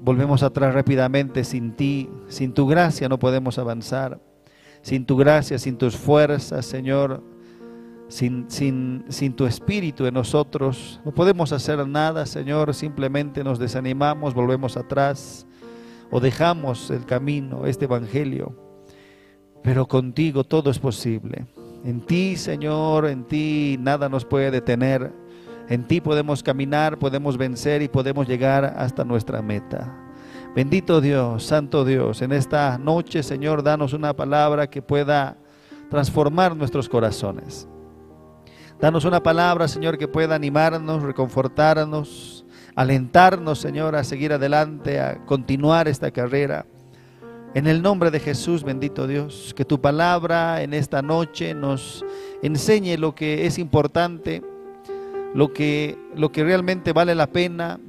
volvemos atrás rápidamente sin ti, sin tu gracia no podemos avanzar, sin tu gracia, sin tus fuerzas, Señor, sin, sin, sin tu espíritu en nosotros, no podemos hacer nada, Señor, simplemente nos desanimamos, volvemos atrás o dejamos el camino, este Evangelio, pero contigo todo es posible. En ti, Señor, en ti nada nos puede detener. En ti podemos caminar, podemos vencer y podemos llegar hasta nuestra meta. Bendito Dios, Santo Dios, en esta noche, Señor, danos una palabra que pueda transformar nuestros corazones. Danos una palabra, Señor, que pueda animarnos, reconfortarnos, alentarnos, Señor, a seguir adelante, a continuar esta carrera. En el nombre de Jesús, bendito Dios, que tu palabra en esta noche nos enseñe lo que es importante, lo que, lo que realmente vale la pena,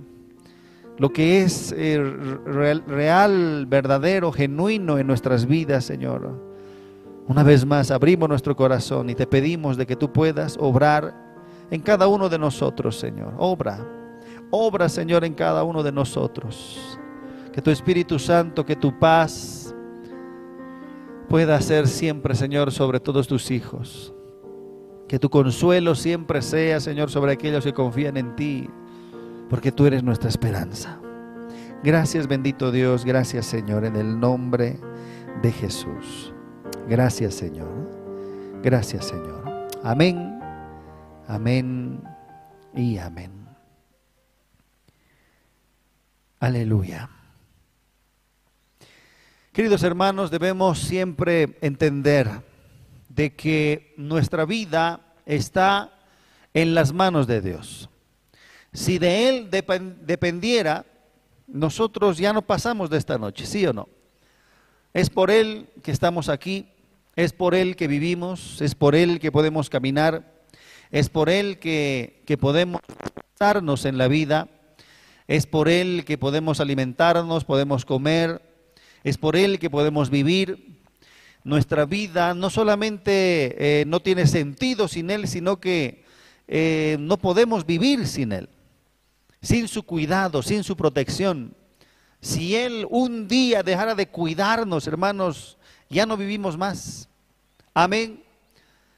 lo que es eh, real, real, verdadero, genuino en nuestras vidas, Señor. Una vez más, abrimos nuestro corazón y te pedimos de que tú puedas obrar en cada uno de nosotros, Señor. Obra, obra, Señor, en cada uno de nosotros. Que tu Espíritu Santo, que tu paz pueda ser siempre, Señor, sobre todos tus hijos. Que tu consuelo siempre sea, Señor, sobre aquellos que confían en ti, porque tú eres nuestra esperanza. Gracias, bendito Dios, gracias, Señor, en el nombre de Jesús. Gracias, Señor. Gracias, Señor. Amén, amén y amén. Aleluya. Queridos hermanos, debemos siempre entender de que nuestra vida está en las manos de Dios. Si de Él dependiera, nosotros ya no pasamos de esta noche, ¿sí o no? Es por Él que estamos aquí, es por Él que vivimos, es por Él que podemos caminar, es por Él que, que podemos estarnos en la vida, es por Él que podemos alimentarnos, podemos comer, es por Él que podemos vivir. Nuestra vida no solamente eh, no tiene sentido sin Él, sino que eh, no podemos vivir sin Él, sin su cuidado, sin su protección. Si Él un día dejara de cuidarnos, hermanos, ya no vivimos más. Amén.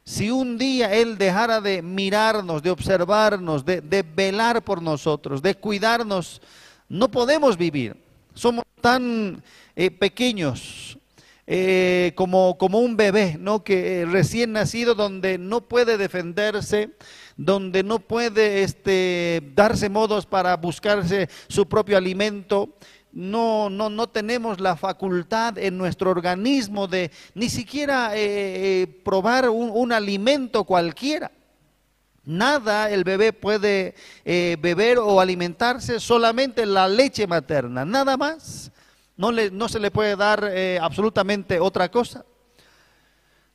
Si un día Él dejara de mirarnos, de observarnos, de, velar por nosotros, de cuidarnos, no podemos vivir. Somos tan eh, pequeños, eh, como, un bebé, ¿no? Que eh, recién nacido, donde no puede defenderse, donde no puede este, darse modos para buscarse su propio alimento. No, no, no tenemos la facultad en nuestro organismo de ni siquiera probar un, alimento cualquiera. Nada el bebé puede eh, beber o alimentarse, solamente la leche materna, nada más. No, le, no se le puede dar eh, absolutamente otra cosa.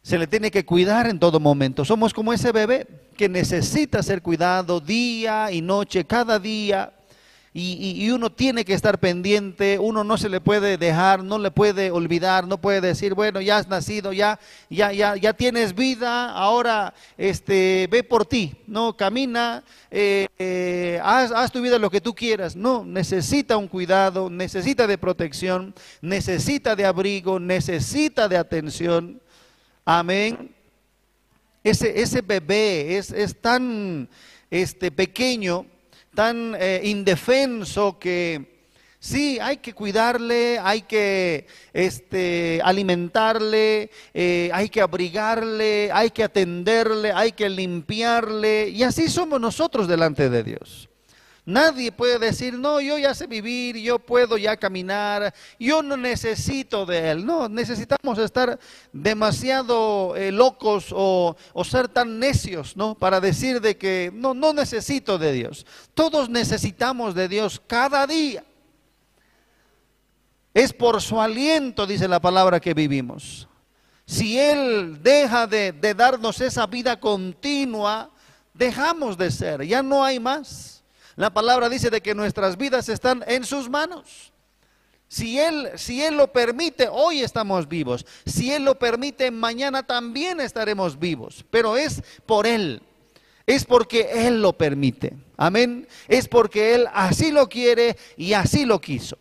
Se le tiene que cuidar en todo momento. Somos como ese bebé que necesita ser cuidado día y noche, cada día. Y, uno tiene que estar pendiente, uno no se le puede dejar, no le puede olvidar, no puede decir, bueno, ya has nacido, ya, ya, ya, ya tienes vida, ahora este, ve por ti, no, camina, eh, eh, haz, haz tu vida lo que tú quieras. No, necesita un cuidado, necesita de protección, necesita de abrigo, necesita de atención. Amén. Ese, ese bebé es, es tan este, pequeño tan eh, indefenso que sí, hay que cuidarle, hay que este, alimentarle, eh, hay que abrigarle, hay que atenderle, hay que limpiarle. Y así somos nosotros delante de Dios. Nadie puede decir, no, yo ya sé vivir, yo puedo ya caminar, yo no necesito de Él. No, necesitamos estar demasiado eh, locos o, ser tan necios, ¿no? Para decir de que no, no necesito de Dios. Todos necesitamos de Dios cada día. Es por su aliento, dice la palabra, que vivimos. Si Él deja de, de darnos esa vida continua, dejamos de ser, ya no hay más. La palabra dice de que nuestras vidas están en sus manos. Si él, si él lo permite, hoy estamos vivos. Si Él lo permite, mañana también estaremos vivos. Pero es por Él. Es porque Él lo permite. Amén. Es porque Él así lo quiere y así lo quiso.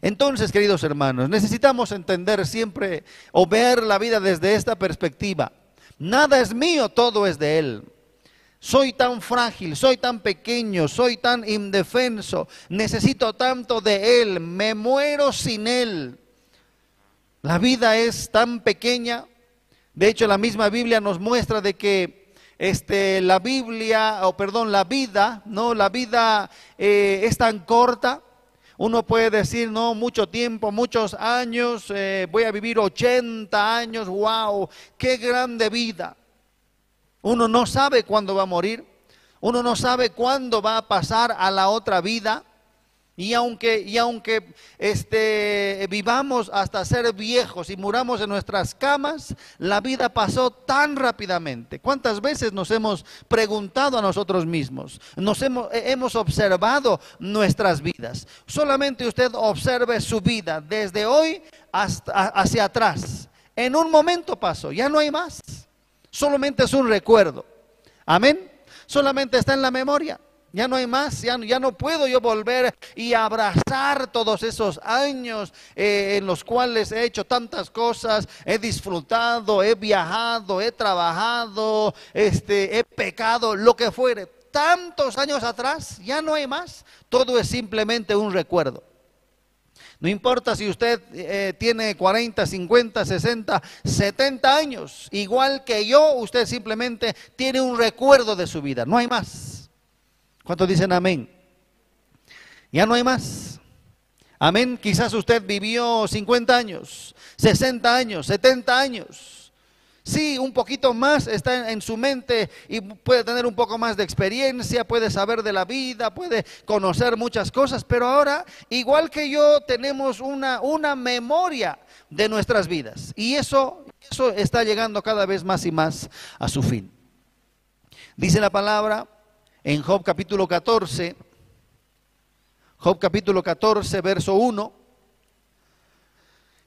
Entonces, queridos hermanos, necesitamos entender siempre o ver la vida desde esta perspectiva. Nada es mío, todo es de Él. Soy tan frágil, soy tan pequeño, soy tan indefenso, necesito tanto de Él, me muero sin Él. La vida es tan pequeña. De hecho, la misma Biblia nos muestra de que este, la Biblia, o perdón, la vida, no, la vida eh, es tan corta. Uno puede decir, no, mucho tiempo, muchos años, eh, voy a vivir 80 años, wow, qué grande vida. Uno no sabe cuándo va a morir, uno no sabe cuándo va a pasar a la otra vida. Y aunque, y aunque este, vivamos hasta ser viejos y muramos en nuestras camas, la vida pasó tan rápidamente. ¿Cuántas veces nos hemos preguntado a nosotros mismos? Nos hemos, hemos observado nuestras vidas. Solamente usted observe su vida desde hoy hasta, hacia atrás. En un momento pasó, ya no hay más. Solamente es un recuerdo. Amén. Solamente está en la memoria. Ya no hay más, ya, ya, no puedo yo volver y abrazar todos esos años eh, en los cuales he hecho tantas cosas, he disfrutado, he viajado, he trabajado, este, he pecado, lo que fuere. Tantos años atrás, ya no hay más. Todo es simplemente un recuerdo. No importa si usted eh, tiene 40, 50, 60, 70 años, igual que yo, usted simplemente tiene un recuerdo de su vida, no hay más. ¿Cuántos dicen amén? Ya no hay más. Amén. Quizás usted vivió 50 años, 60 años, 70 años. Sí, un poquito más está en, su mente y puede tener un poco más de experiencia, puede saber de la vida, puede conocer muchas cosas, pero ahora, igual que yo, tenemos una, una memoria de nuestras vidas. Y eso, eso está llegando cada vez más y más a su fin. Dice la palabra en Job capítulo 14, Job capítulo 14, verso 1.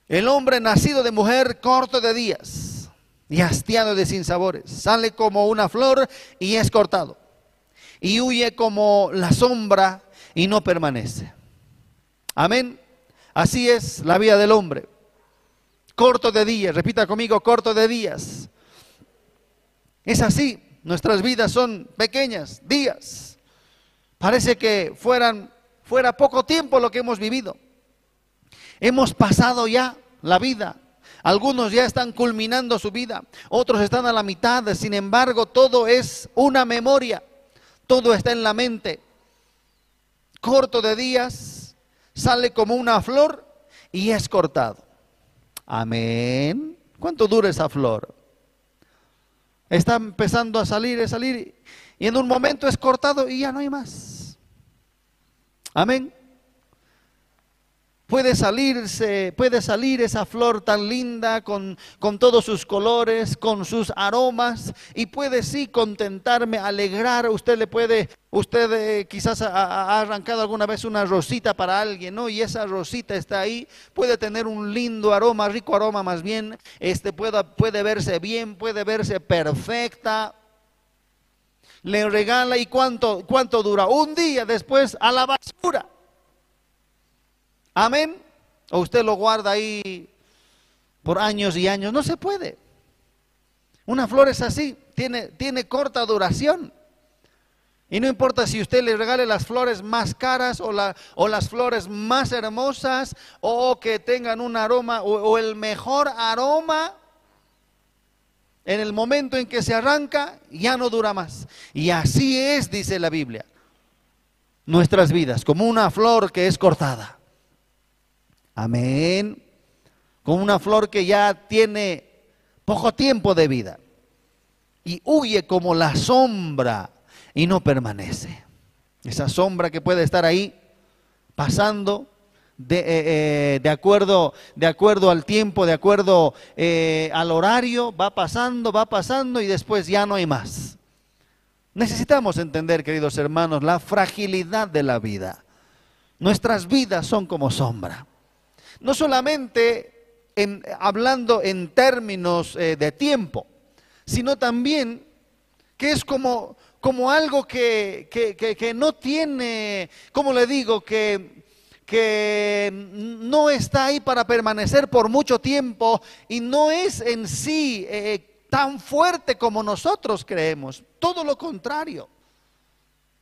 El hombre nacido de mujer corto de días y hastiado de sinsabores. Sale como una flor y es cortado. Y huye como la sombra y no permanece. Amén. Así es la vida del hombre. Corto de días, repita conmigo, corto de días. Es así, nuestras vidas son pequeñas, días. Parece que fueran fuera poco tiempo lo que hemos vivido. Hemos pasado ya la vida algunos ya están culminando su vida, otros están a la mitad, sin embargo todo es una memoria, todo está en la mente. Corto de días, sale como una flor y es cortado. Amén. ¿Cuánto dura esa flor? Está empezando a salir, a salir y en un momento es cortado y ya no hay más. Amén puede salirse, puede salir esa flor tan linda con, con todos sus colores, con sus aromas y puede sí contentarme, alegrar. Usted le puede, usted eh, quizás ha, arrancado alguna vez una rosita para alguien, ¿no? Y esa rosita está ahí, puede tener un lindo aroma, rico aroma más bien, este puede, puede verse bien, puede verse perfecta, le regala y cuánto, cuánto dura. Un día después a la basura. Amén. O usted lo guarda ahí por años y años. No se puede. Una flor es así, tiene, tiene corta duración. Y no importa si usted le regale las flores más caras o, la, o las flores más hermosas o que tengan un aroma o, el mejor aroma, en el momento en que se arranca ya no dura más. Y así es, dice la Biblia, nuestras vidas, como una flor que es cortada. Amén. Con una flor que ya tiene poco tiempo de vida. Y huye como la sombra y no permanece. Esa sombra que puede estar ahí pasando de, eh, eh, de, acuerdo, de acuerdo al tiempo, de acuerdo eh, al horario, va pasando, va pasando y después ya no hay más. Necesitamos entender, queridos hermanos, la fragilidad de la vida. Nuestras vidas son como sombra no solamente en, hablando en términos eh, de tiempo, sino también que es como, como algo que, que, no tiene, como le digo, que, que no está ahí para permanecer por mucho tiempo y no es en sí eh, tan fuerte como nosotros creemos. Todo lo contrario.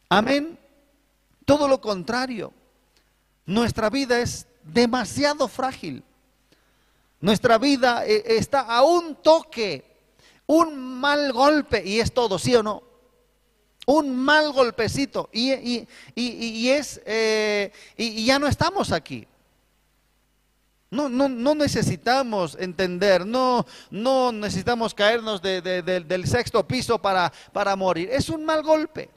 Amén. Todo lo contrario. Nuestra vida es demasiado frágil. Nuestra vida eh, está a un toque, un mal golpe y es todo, ¿sí o no? Un mal golpecito y, es eh, y, ya no estamos aquí. No, no, no, necesitamos entender, no, no necesitamos caernos del sexto piso para, para morir. Es un mal golpe.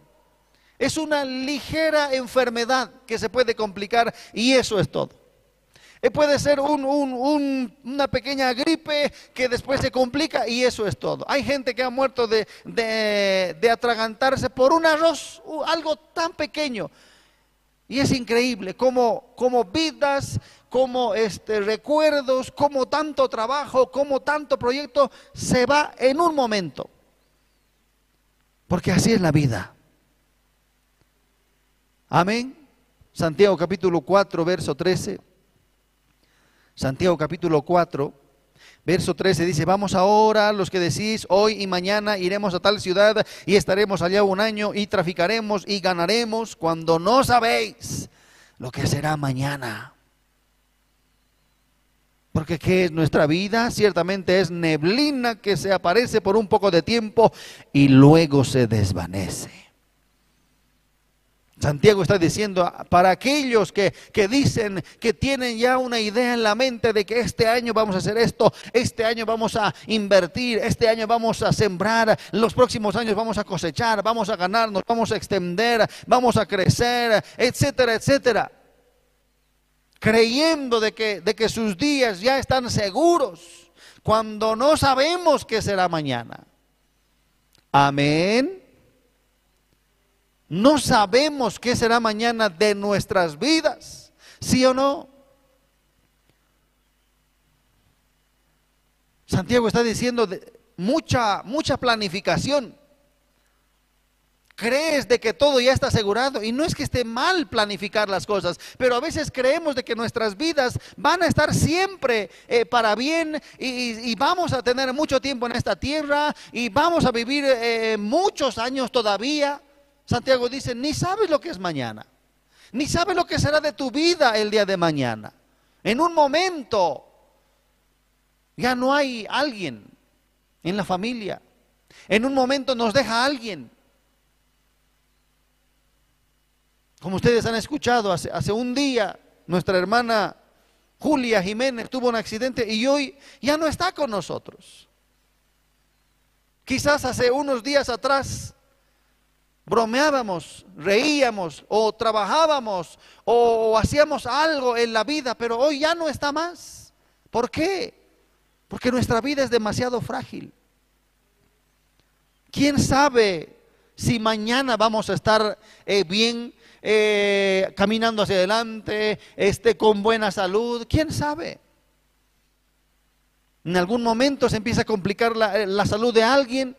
Es una ligera enfermedad que se puede complicar y eso es todo. Eh, puede ser una pequeña gripe que después se complica y eso es todo. Hay gente que ha muerto de, atragantarse por un arroz, algo tan pequeño. Y es increíble cómo, vidas, como este, recuerdos, como tanto trabajo, como tanto proyecto se va en un momento. Porque así es la vida. Amén. Santiago capítulo 4, verso 13. Santiago capítulo 4, verso 13 dice, vamos ahora los que decís, hoy y mañana iremos a tal ciudad y estaremos allá un año y traficaremos y ganaremos cuando no sabéis lo que será mañana. Porque ¿qué es nuestra vida? Ciertamente es neblina que se aparece por un poco de tiempo y luego se desvanece. Santiago está diciendo para aquellos que, dicen que tienen ya una idea en la mente de que este año vamos a hacer esto, este año vamos a invertir, este año vamos a sembrar, los próximos años vamos a cosechar, vamos a ganarnos, vamos a extender, vamos a crecer, etcétera, etcétera. Creyendo de que, de que sus días ya están seguros cuando no sabemos qué será mañana. Amén. No sabemos qué será mañana de nuestras vidas, ¿sí o no? Santiago está diciendo mucha, mucha planificación. Crees de que todo ya está asegurado y no es que esté mal planificar las cosas, pero a veces creemos de que nuestras vidas van a estar siempre eh, para bien y, vamos a tener mucho tiempo en esta tierra y vamos a vivir eh, muchos años todavía. Santiago dice, ni sabes lo que es mañana, ni sabes lo que será de tu vida el día de mañana. En un momento ya no hay alguien en la familia. En un momento nos deja alguien. Como ustedes han escuchado, hace, hace un día nuestra hermana Julia Jiménez tuvo un accidente y hoy ya no está con nosotros. Quizás hace unos días atrás bromeábamos, reíamos o trabajábamos o, hacíamos algo en la vida, pero hoy ya no está más. ¿Por qué? Porque nuestra vida es demasiado frágil. ¿Quién sabe si mañana vamos a estar eh, bien eh, caminando hacia adelante, este, con buena salud? ¿Quién sabe? En algún momento se empieza a complicar la, la salud de alguien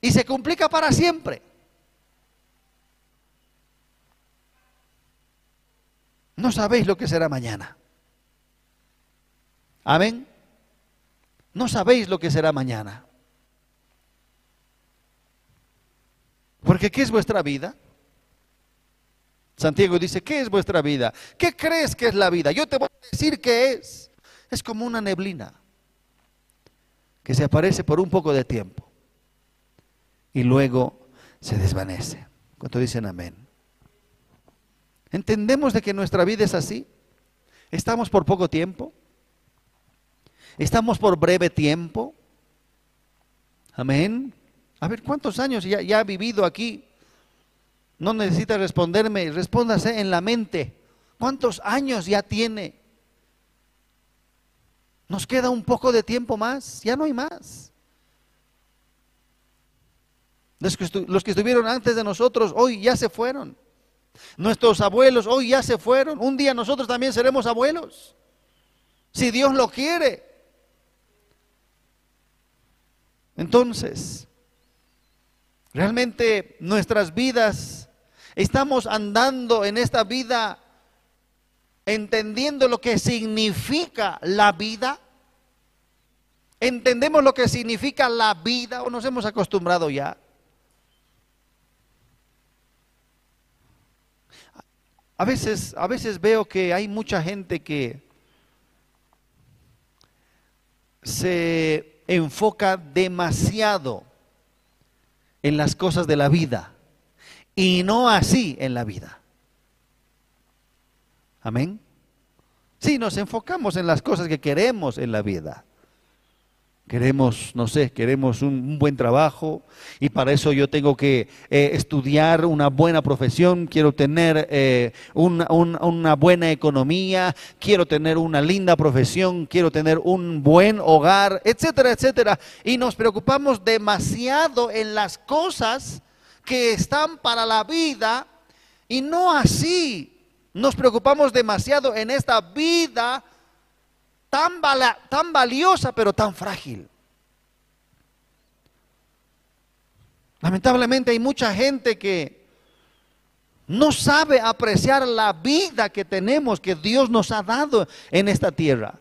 y se complica para siempre. No sabéis lo que será mañana. Amén. No sabéis lo que será mañana. Porque ¿qué es vuestra vida? Santiago dice, ¿qué es vuestra vida? ¿Qué crees que es la vida? Yo te voy a decir qué es. Es como una neblina que se aparece por un poco de tiempo y luego se desvanece. ¿Cuánto dicen amén? ¿Entendemos de que nuestra vida es así? ¿Estamos por poco tiempo? ¿Estamos por breve tiempo? Amén. A ver, ¿cuántos años ya, ha vivido aquí? No necesita responderme, respóndase en la mente. ¿Cuántos años ya tiene? Nos queda un poco de tiempo más, ya no hay más. Los que, los que estuvieron antes de nosotros hoy ya se fueron. Nuestros abuelos hoy ya se fueron. Un día nosotros también seremos abuelos. Si Dios lo quiere. Entonces, realmente nuestras vidas, estamos andando en esta vida entendiendo lo que significa la vida? ¿Entendemos lo que significa la vida o nos hemos acostumbrado ya? A veces, a veces veo que hay mucha gente que se enfoca demasiado en las cosas de la vida y no así en la vida. Amén. Sí, nos enfocamos en las cosas que queremos en la vida. Queremos, no sé, queremos un, buen trabajo y para eso yo tengo que eh, estudiar una buena profesión, quiero tener eh, una buena economía, quiero tener una linda profesión, quiero tener un buen hogar, etcétera, etcétera. Y nos preocupamos demasiado en las cosas que están para la vida y no así. Nos preocupamos demasiado en esta vida tan, valiosa pero tan frágil. Lamentablemente hay mucha gente que no sabe apreciar la vida que tenemos, que Dios nos ha dado en esta tierra.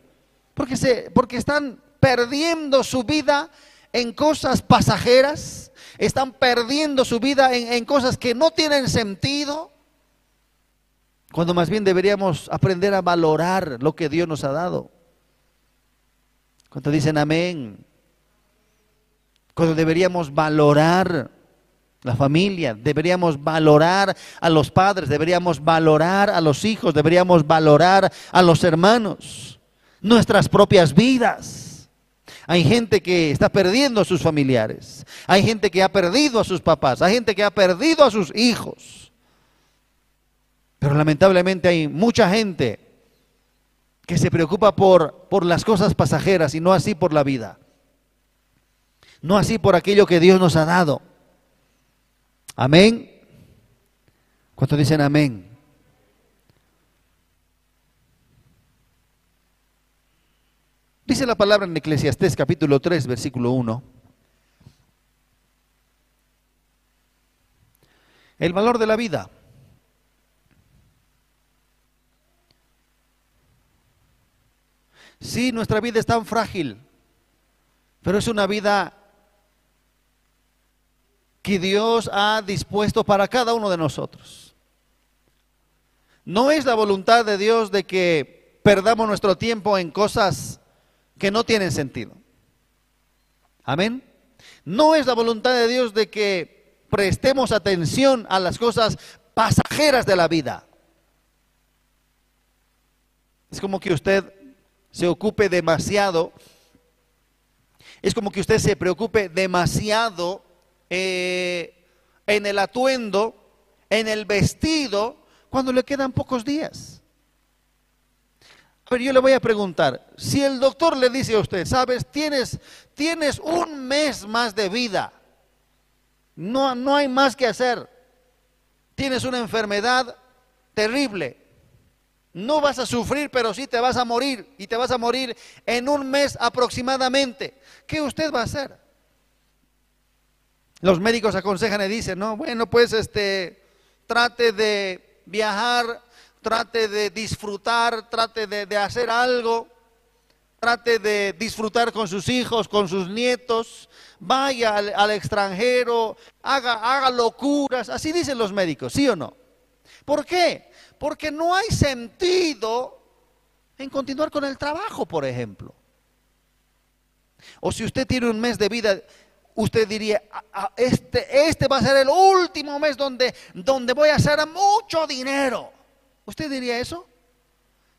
Porque, se, porque están perdiendo su vida en cosas pasajeras, están perdiendo su vida en cosas que no tienen sentido, cuando más bien deberíamos aprender a valorar lo que Dios nos ha dado. Cuando dicen amén. Cuando deberíamos valorar la familia, deberíamos valorar a los padres, deberíamos valorar a los hijos, deberíamos valorar a los hermanos, nuestras propias vidas. Hay gente que está perdiendo a sus familiares, hay gente que ha perdido a sus papás, hay gente que ha perdido a sus hijos. Pero lamentablemente hay mucha gente que se preocupa por, por las cosas pasajeras y no así por la vida. No así por aquello que Dios nos ha dado. Amén. ¿Cuántos dicen amén? Dice la palabra en Eclesiastés capítulo 3, versículo 1. El valor de la vida. Sí, nuestra vida es tan frágil, pero es una vida que Dios ha dispuesto para cada uno de nosotros. No es la voluntad de Dios de que perdamos nuestro tiempo en cosas que no tienen sentido. Amén. No es la voluntad de Dios de que prestemos atención a las cosas pasajeras de la vida. Es como que usted se ocupe demasiado, es como que usted se preocupe demasiado eh, en el atuendo, en el vestido, cuando le quedan pocos días. Pero yo le voy a preguntar, si el doctor le dice a usted, sabes, tienes, tienes un mes más de vida, no, no hay más que hacer, tienes una enfermedad terrible, no vas a sufrir, pero sí te vas a morir. Y te vas a morir en un mes aproximadamente. ¿Qué usted va a hacer? Los médicos aconsejan y dicen, no, bueno, pues este, trate de viajar, trate de disfrutar, trate de, hacer algo, trate de disfrutar con sus hijos, con sus nietos, vaya al, al extranjero, haga, haga locuras, así dicen los médicos, ¿sí o no? ¿Por qué? Porque no hay sentido en continuar con el trabajo, por ejemplo. O si usted tiene un mes de vida, usted diría, ah, ah, este, este va a ser el último mes donde, donde voy a hacer mucho dinero. ¿Usted diría eso?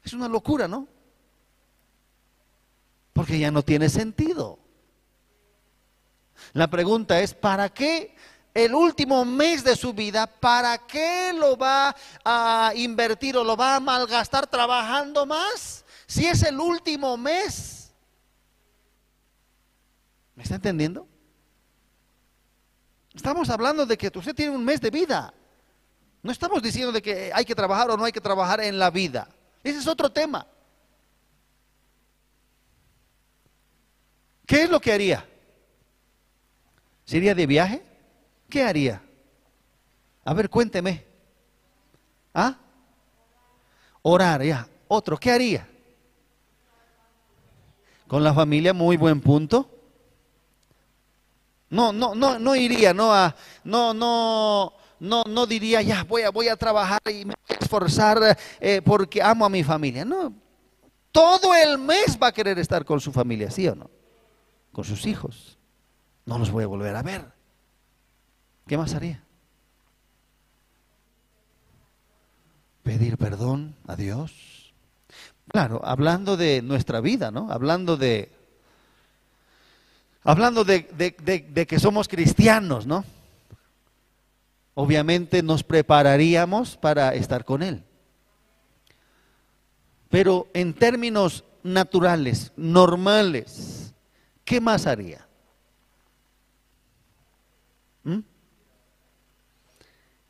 Es una locura, ¿no? Porque ya no tiene sentido. La pregunta es, ¿para qué el último mes de su vida, ¿para qué lo va a invertir o lo va a malgastar trabajando más? Si es el último mes. ¿Me está entendiendo? Estamos hablando de que usted tiene un mes de vida. No estamos diciendo de que hay que trabajar o no hay que trabajar en la vida. Ese es otro tema. ¿Qué es lo que haría? ¿Sería de viaje? ¿Qué haría? A ver, cuénteme. ¿Ah? Orar, ya. otro, ¿qué haría? Con la familia, muy buen punto. No, no, no, no iría, no a, no, no, no, no diría ya voy a, voy a trabajar y me voy a esforzar eh, porque amo a mi familia. No, todo el mes va a querer estar con su familia, ¿sí o no? Con sus hijos. No los voy a volver a ver. ¿Qué más haría? Pedir perdón a Dios. Claro, hablando de nuestra vida, ¿no? Hablando de, hablando de, que somos cristianos, ¿no? Obviamente nos prepararíamos para estar con Él. Pero en términos naturales, normales, ¿qué más haría? ¿Mm?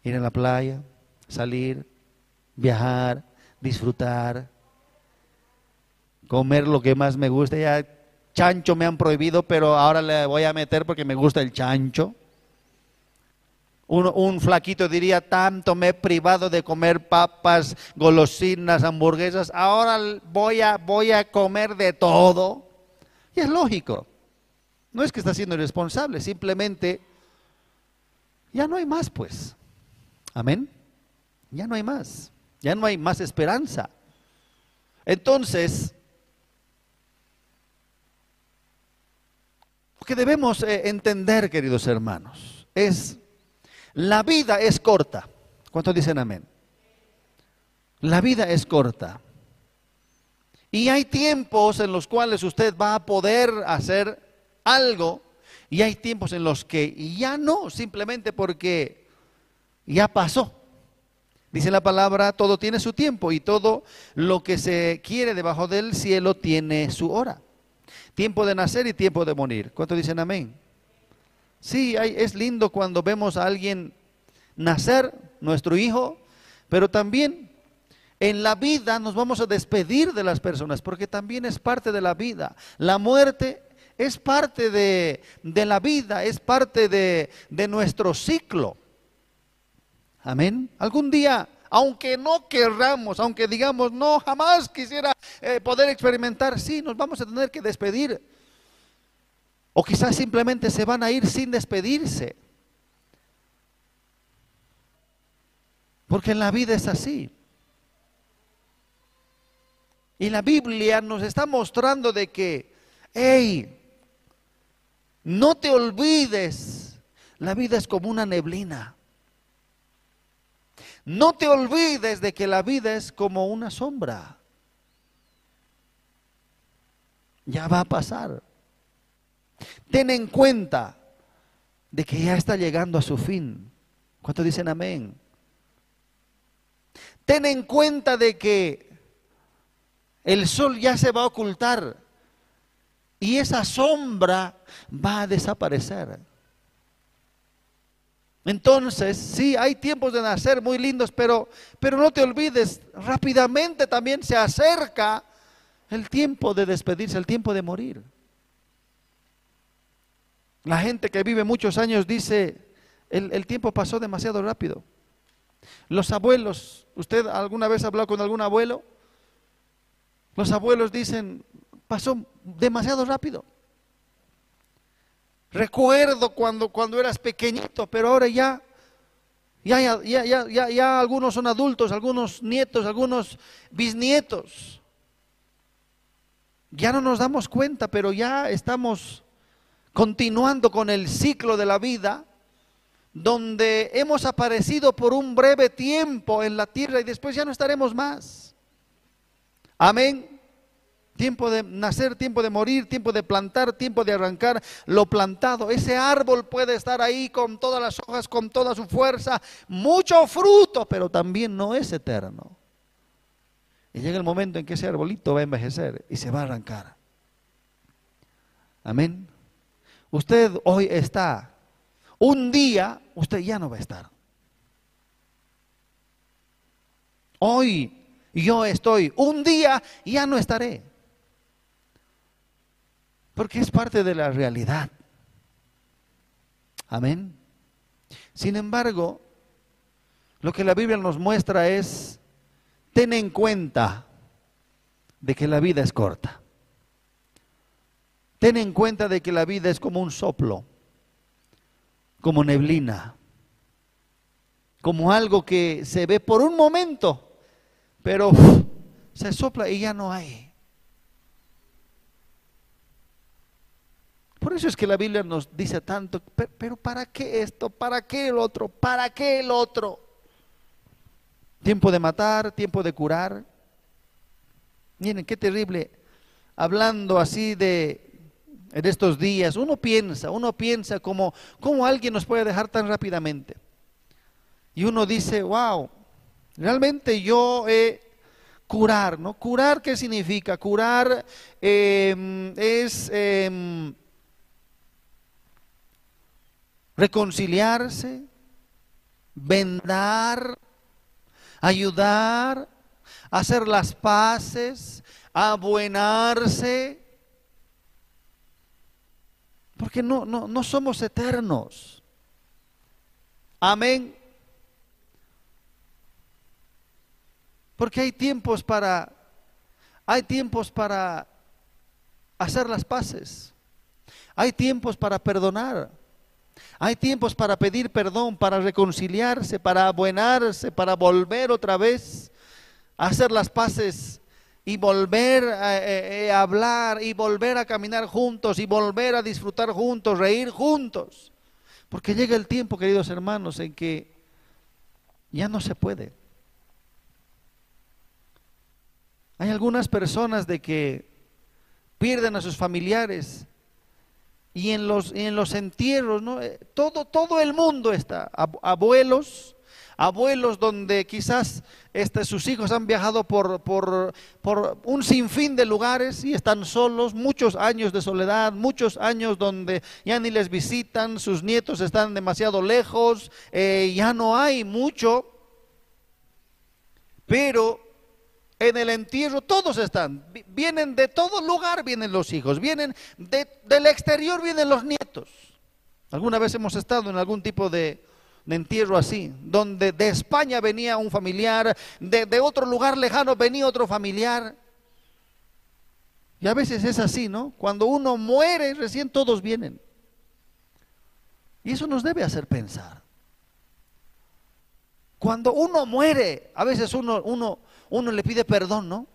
Ir a la playa, salir, viajar, disfrutar, comer lo que más me gusta. Ya chancho me han prohibido, pero ahora le voy a meter porque me gusta el chancho. Un, flaquito diría, tanto me he privado de comer papas, golosinas, hamburguesas, ahora voy a, voy a comer de todo. Y es lógico. No es que está siendo irresponsable, simplemente ya no hay más, pues. Amén. Ya no hay más. Ya no hay más esperanza. Entonces, lo que debemos eh, entender, queridos hermanos, es la vida es corta. ¿Cuántos dicen amén? La vida es corta. Y hay tiempos en los cuales usted va a poder hacer algo y hay tiempos en los que ya no, simplemente porque ya pasó. Dice la palabra, todo tiene su tiempo y todo lo que se quiere debajo del cielo tiene su hora. Tiempo de nacer y tiempo de morir. ¿Cuántos dicen amén? Sí, es lindo cuando vemos a alguien nacer, nuestro hijo, pero también en la vida nos vamos a despedir de las personas, porque también es parte de la vida. La muerte es parte de, la vida, es parte de, nuestro ciclo. Amén. Algún día, aunque no querramos, aunque digamos, no, jamás quisiera eh, poder experimentar, sí, nos vamos a tener que despedir o quizás simplemente se van a ir sin despedirse. Porque en la vida es así. Y la Biblia nos está mostrando de que, hey, no te olvides, la vida es como una neblina. No te olvides de que la vida es como una sombra. Ya va a pasar. Ten en cuenta de que ya está llegando a su fin. ¿Cuántos dicen amén? Ten en cuenta de que el sol ya se va a ocultar y esa sombra va a desaparecer. Entonces, sí, hay tiempos de nacer muy lindos, pero, pero no te olvides, rápidamente también se acerca el tiempo de despedirse, el tiempo de morir. La gente que vive muchos años dice, el, tiempo pasó demasiado rápido. Los abuelos, ¿usted alguna vez ha hablado con algún abuelo? Los abuelos dicen, pasó demasiado rápido. Recuerdo cuando, cuando eras pequeñito, pero ahora ya, ya, ya, ya, ya, ya algunos son adultos, algunos nietos, algunos bisnietos. Ya no nos damos cuenta, pero ya estamos continuando con el ciclo de la vida, donde hemos aparecido por un breve tiempo en la tierra y después ya no estaremos más. Amén. Tiempo de nacer, tiempo de morir, tiempo de plantar, tiempo de arrancar lo plantado. Ese árbol puede estar ahí con todas las hojas, con toda su fuerza, mucho fruto, pero también no es eterno. Y llega el momento en que ese arbolito va a envejecer y se va a arrancar. Amén. Usted hoy está. Un día usted ya no va a estar. Hoy yo estoy. Un día ya no estaré. Porque es parte de la realidad. Amén. Sin embargo, lo que la Biblia nos muestra es, ten en cuenta de que la vida es corta. Ten en cuenta de que la vida es como un soplo, como neblina, como algo que se ve por un momento, pero se sopla y ya no hay. Por eso es que la Biblia nos dice tanto, pero ¿para qué esto? ¿Para qué el otro? ¿Para qué el otro? Tiempo de matar, tiempo de curar. Miren, qué terrible. Hablando así de en estos días, uno piensa, uno piensa como, cómo alguien nos puede dejar tan rápidamente. Y uno dice, wow, realmente yo he curar, ¿no? Curar, ¿qué significa? Curar em, es em, reconciliarse, vendar, ayudar, hacer las paces, abuenarse. Porque no, no, no somos eternos. Amén. Porque hay tiempos para, hay tiempos para hacer las paces. Hay tiempos para perdonar. Hay tiempos para pedir perdón, para reconciliarse, para abuenarse, para volver otra vez a hacer las paces y volver a, eh, eh, a, hablar y volver a caminar juntos y volver a disfrutar juntos, reír juntos. Porque llega el tiempo, queridos hermanos, en que ya no se puede. Hay algunas personas de que pierden a sus familiares y en los, en los entierros, ¿no? Eh, todo, todo el mundo está, abuelos, abuelos donde quizás este, sus hijos han viajado por, por, por, un sinfín de lugares y están solos, muchos años de soledad, muchos años donde ya ni les visitan, sus nietos están demasiado lejos, eh, ya no hay mucho, pero en el entierro todos están. Vienen de todo lugar, vienen los hijos, vienen del exterior, vienen los nietos. Alguna vez hemos estado en algún tipo de, entierro así, donde de España venía un familiar, de, de otro lugar lejano venía otro familiar. Y a veces es así, ¿no? Cuando uno muere, recién todos vienen. Y eso nos debe hacer pensar. Cuando uno muere, a veces uno, uno, uno le pide perdón, ¿no?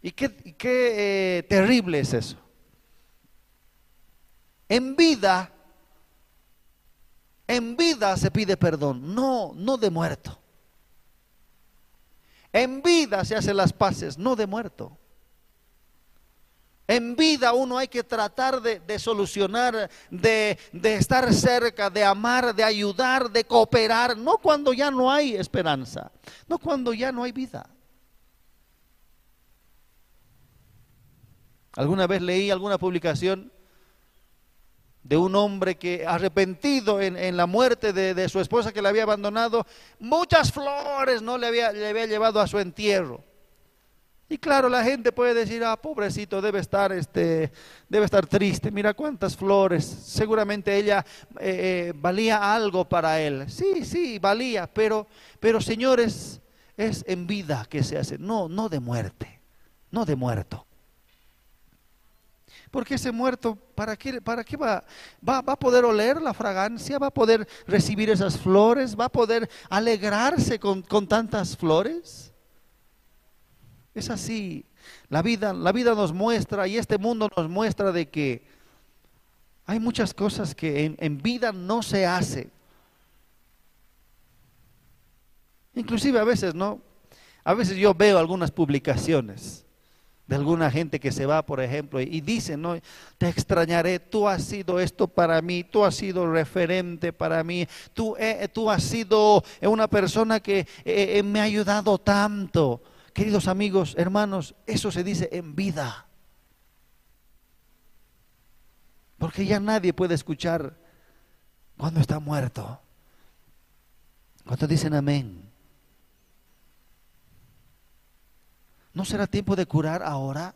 Y qué, eh, terrible es eso. En vida, en vida se pide perdón, no, no de muerto. En vida se hacen las paces, no de muerto. En vida uno hay que tratar de, solucionar, de, estar cerca, de amar, de ayudar, de cooperar, no cuando ya no hay esperanza, no cuando ya no hay vida. Alguna vez leí alguna publicación de un hombre que arrepentido en, la muerte de, su esposa que le había abandonado, muchas flores no le había llevado a su entierro. Y claro, la gente puede decir, ah, pobrecito, debe estar, este, debe estar triste. Mira cuántas flores. Seguramente ella eh, eh, valía algo para él. Sí, sí, valía, pero, pero señores, es en vida que se hace, no, no de muerte, no de muerto. Porque ese muerto, ¿para qué, para qué va? va? ¿Va a poder oler la fragancia? ¿Va a poder recibir esas flores? ¿Va a poder alegrarse con, con tantas flores? Es así. La vida, la vida nos muestra y este mundo nos muestra de que hay muchas cosas que en, vida no se hace. Inclusive a veces, ¿no? A veces yo veo algunas publicaciones de alguna gente que se va, por ejemplo, y dice, ¿no? Te extrañaré, tú has sido esto para mí, tú has sido referente para mí, tú, eh, tú has sido una persona que eh, eh, me ha ayudado tanto. Queridos amigos, hermanos, eso se dice en vida. Porque ya nadie puede escuchar cuando está muerto. Cuando dicen amén. ¿No será tiempo de curar ahora?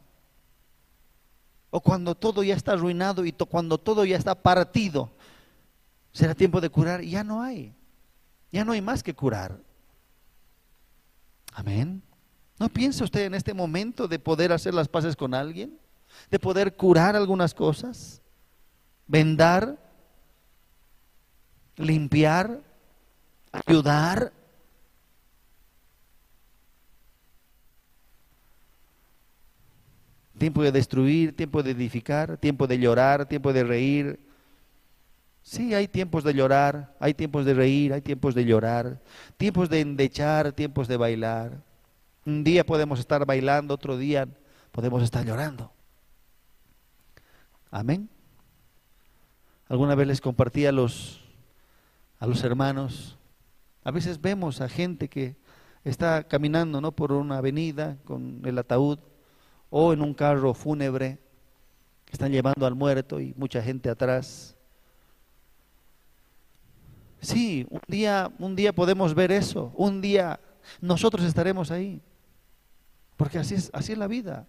O cuando todo ya está arruinado y cuando todo ya está partido, será tiempo de curar. Ya no hay. Ya no hay más que curar. Amén. ¿No piensa usted en este momento de poder hacer las paces con alguien? ¿De poder curar algunas cosas? ¿Vendar? ¿Limpiar? ¿Ayudar? Tiempo de destruir, tiempo de edificar, tiempo de llorar, tiempo de reír. Sí, hay tiempos de llorar, hay tiempos de reír, hay tiempos de llorar, tiempos de endechar, tiempos de bailar. Un día podemos estar bailando, otro día podemos estar llorando. Amén. Alguna vez les compartí a los, a los hermanos, a veces vemos a gente que está caminando ¿no? por una avenida con el ataúd o en un carro fúnebre que están llevando al muerto y mucha gente atrás. Sí, un día, un día podemos ver eso, un día nosotros estaremos ahí, porque así es, así es la vida.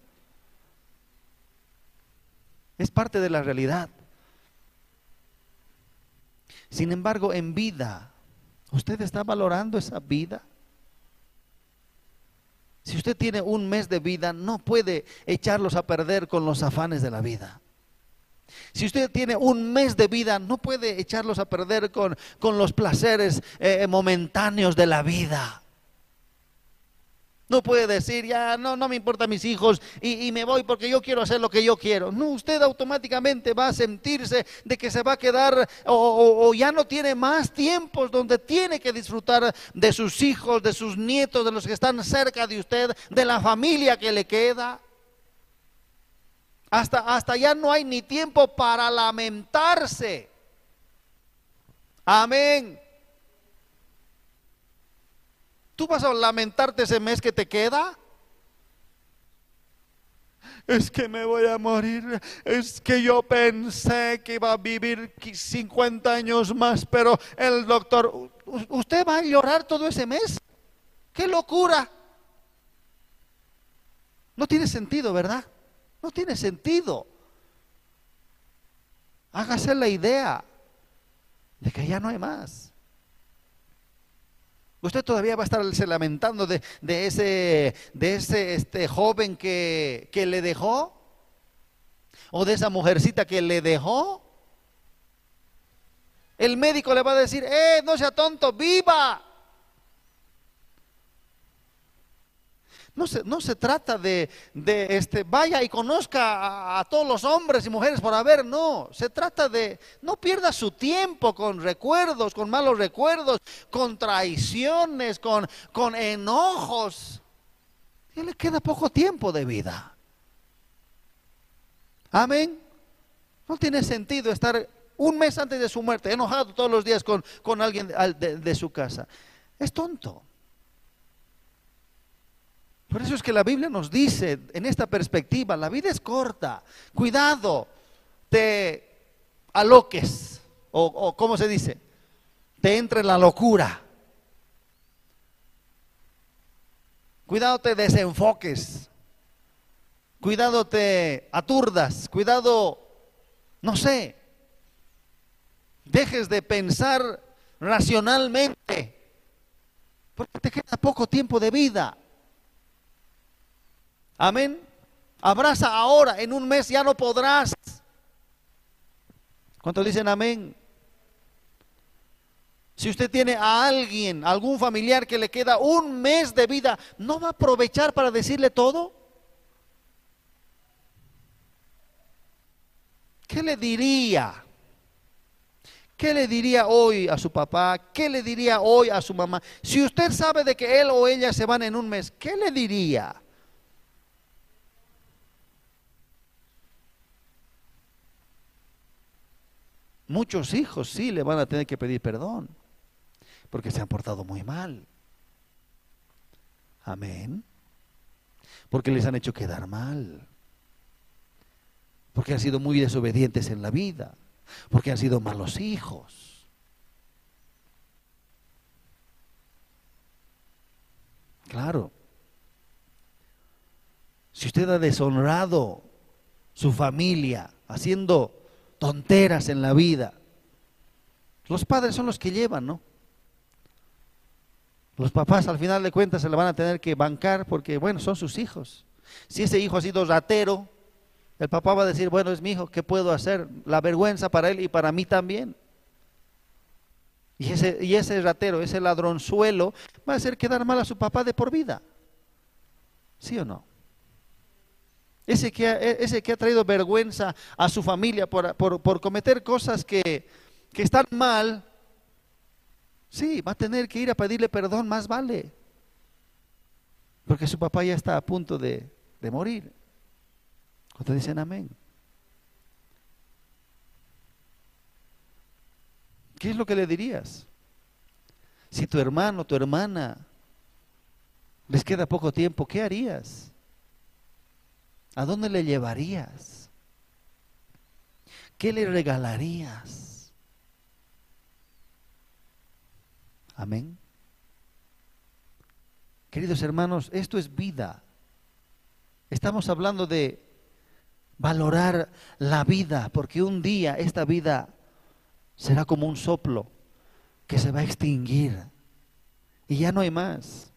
Es parte de la realidad. Sin embargo, en vida, ¿usted está valorando esa vida? Si usted tiene un mes de vida, no puede echarlos a perder con los afanes de la vida. Si usted tiene un mes de vida, no puede echarlos a perder con, con los placeres eh, momentáneos de la vida. No puede decir, ya no, no me importan mis hijos y, me voy porque yo quiero hacer lo que yo quiero. No, usted automáticamente va a sentirse de que se va a quedar o, o ya no tiene más tiempos donde tiene que disfrutar de sus hijos, de sus nietos, de los que están cerca de usted, de la familia que le queda. Hasta, hasta ya no hay ni tiempo para lamentarse. Amén. ¿Tú vas a lamentarte ese mes que te queda? Es que me voy a morir. Es que yo pensé que iba a vivir 50 años más, pero el doctor, ¿usted va a llorar todo ese mes? ¡Qué locura! No tiene sentido, ¿verdad? No tiene sentido. Hágase la idea de que ya no hay más. Usted todavía va a estarse lamentando de, ese, de ese este, joven que, que le dejó. O de esa mujercita que le dejó. El médico le va a decir, eh, no sea tonto, viva. No se, no se trata de, este, vaya y conozca a, todos los hombres y mujeres por haber, no. Se trata de, no pierda su tiempo con recuerdos, con malos recuerdos, con traiciones, con, con enojos. Y le queda poco tiempo de vida. Amén. No tiene sentido estar un mes antes de su muerte enojado todos los días con, con alguien de su casa. Es tonto. Por eso es que la Biblia nos dice en esta perspectiva, la vida es corta, cuidado, te aloques, o, ¿cómo se dice? Te entre la locura. Cuidado te desenfoques, cuidado te aturdas, cuidado, no sé, dejes de pensar racionalmente, porque te queda poco tiempo de vida. Amén. Abraza ahora, en un mes ya no podrás. ¿Cuántos dicen amén? Si usted tiene a alguien, algún familiar que le queda un mes de vida, ¿no va a aprovechar para decirle todo? ¿Qué le diría? ¿Qué le diría hoy a su papá? ¿Qué le diría hoy a su mamá? Si usted sabe de que él o ella se van en un mes, ¿qué le diría? Muchos hijos sí le van a tener que pedir perdón porque se han portado muy mal. Amén. Porque les han hecho quedar mal. Porque han sido muy desobedientes en la vida. Porque han sido malos hijos. Claro. Si usted ha deshonrado su familia haciendo tonteras en la vida. Los padres son los que llevan, ¿no? Los papás al final de cuentas se le van a tener que bancar porque, bueno, son sus hijos. Si ese hijo ha sido ratero, el papá va a decir, bueno, es mi hijo, ¿qué puedo hacer? La vergüenza para él y para mí también. Y ese, y ese ratero, ese ladronzuelo, va a hacer quedar mal a su papá de por vida. ¿Sí o no? Ese que, ha, e, ese que ha traído vergüenza a su familia por, por cometer cosas que, que están mal, sí, va a tener que ir a pedirle perdón, más vale. Porque su papá ya está a punto de, de morir. ¿Cuántos dicen amén? ¿Qué es lo que le dirías? Si tu hermano, tu hermana, les queda poco tiempo, ¿qué harías? ¿A dónde le llevarías? ¿Qué le regalarías? Amén. Queridos hermanos, esto es vida. Estamos hablando de valorar la vida, porque un día esta vida será como un soplo que se va a extinguir y ya no hay más.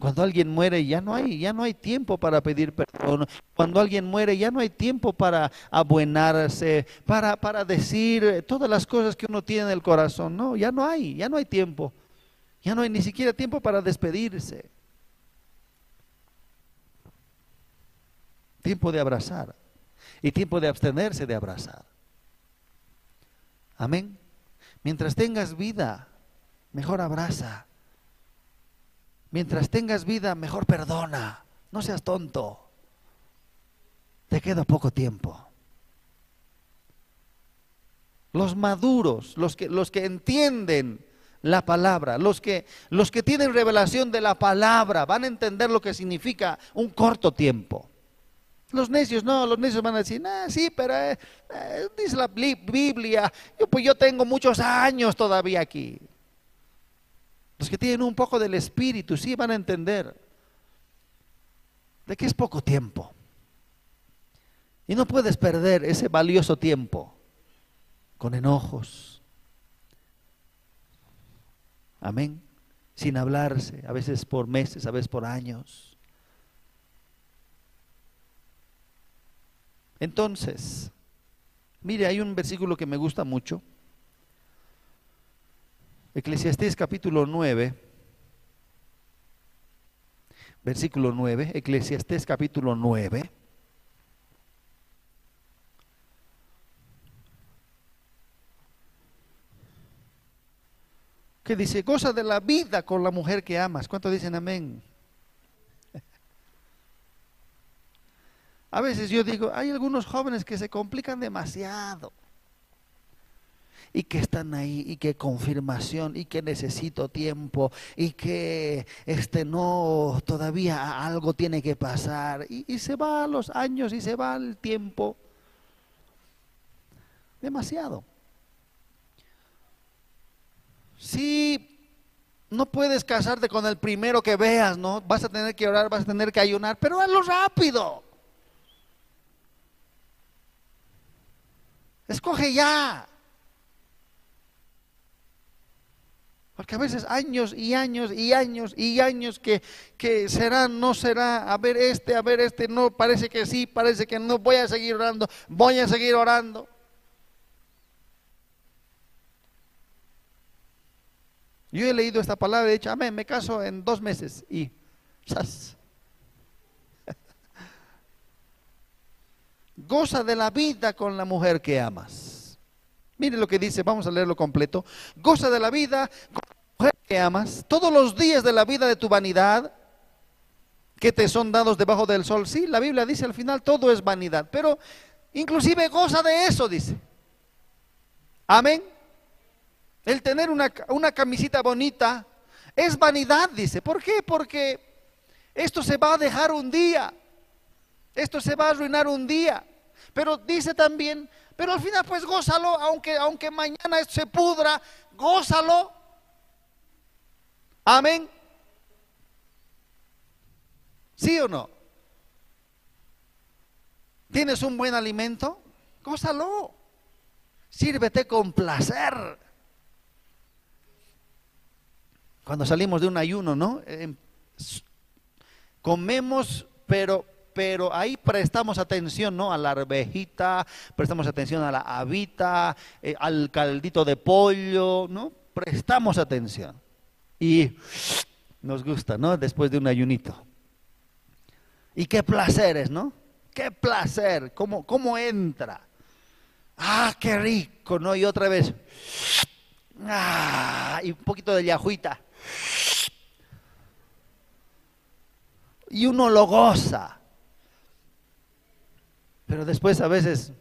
Cuando alguien muere ya no hay, ya no hay tiempo para pedir perdón. Cuando alguien muere ya no hay tiempo para abuenarse, para, para decir todas las cosas que uno tiene en el corazón. No, ya no hay, ya no hay tiempo. Ya no hay ni siquiera tiempo para despedirse. Tiempo de abrazar y tiempo de abstenerse de abrazar. Amén. Mientras tengas vida, mejor abraza. Mientras tengas vida, mejor perdona. No seas tonto. Te queda poco tiempo. Los maduros, los que, los que entienden la palabra, los que, los que tienen revelación de la palabra, van a entender lo que significa un corto tiempo. Los necios, no, los necios van a decir, ah, sí, pero eh, eh, dice la Biblia, yo, pues yo tengo muchos años todavía aquí. Los que tienen un poco del Espíritu, sí van a entender de que es poco tiempo. Y no puedes perder ese valioso tiempo con enojos. Amén. Sin hablarse, a veces por meses, a veces por años. Entonces, mire, hay un versículo que me gusta mucho. Eclesiastés capítulo 9, versículo 9, Eclesiastés capítulo 9. Que dice, goza de la vida con la mujer que amas. ¿Cuántos dicen amén? A veces yo digo, hay algunos jóvenes que se complican demasiado y que están ahí y que confirmación y que necesito tiempo y que este no todavía algo tiene que pasar y, se va los años y se va el tiempo demasiado. Si no puedes casarte con el primero que veas, ¿no? Vas a tener que orar, vas a tener que ayunar, pero hazlo rápido. Escoge ya. Porque a veces años y años y años y años que, que será, no será, a ver este, a ver este, no, parece que sí, parece que no, voy a seguir orando, voy a seguir orando. Yo he leído esta palabra y he dicho, amén, me caso en dos meses y... Goza de la vida con la mujer que amas. Mire lo que dice, vamos a leerlo completo. Goza de la vida con la mujer que amas todos los días de la vida de tu vanidad que te son dados debajo del sol. Sí, la Biblia dice al final todo es vanidad, pero inclusive goza de eso, dice. Amén. El tener una, una camisita bonita es vanidad, dice. ¿Por qué? Porque esto se va a dejar un día. Esto se va a arruinar un día. Pero dice también, pero al final pues gózalo, aunque, aunque mañana se pudra, gózalo. Amén. ¿Sí o no? ¿Tienes un buen alimento? Gózalo. Sírvete con placer. cuando salimos de un ayuno, ¿no? Eh, comemos, pero pero ahí prestamos atención, ¿no? A la arvejita, prestamos atención a la habita, eh, al caldito de pollo, ¿no? Prestamos atención. Y nos gusta, ¿no? Después de un ayunito. Y qué placeres, ¿no? Qué placer, cómo, cómo entra. Ah, qué rico, ¿no? Y otra vez. Ah, y un poquito de yajuita. Y uno lo goza. Pero después a veces,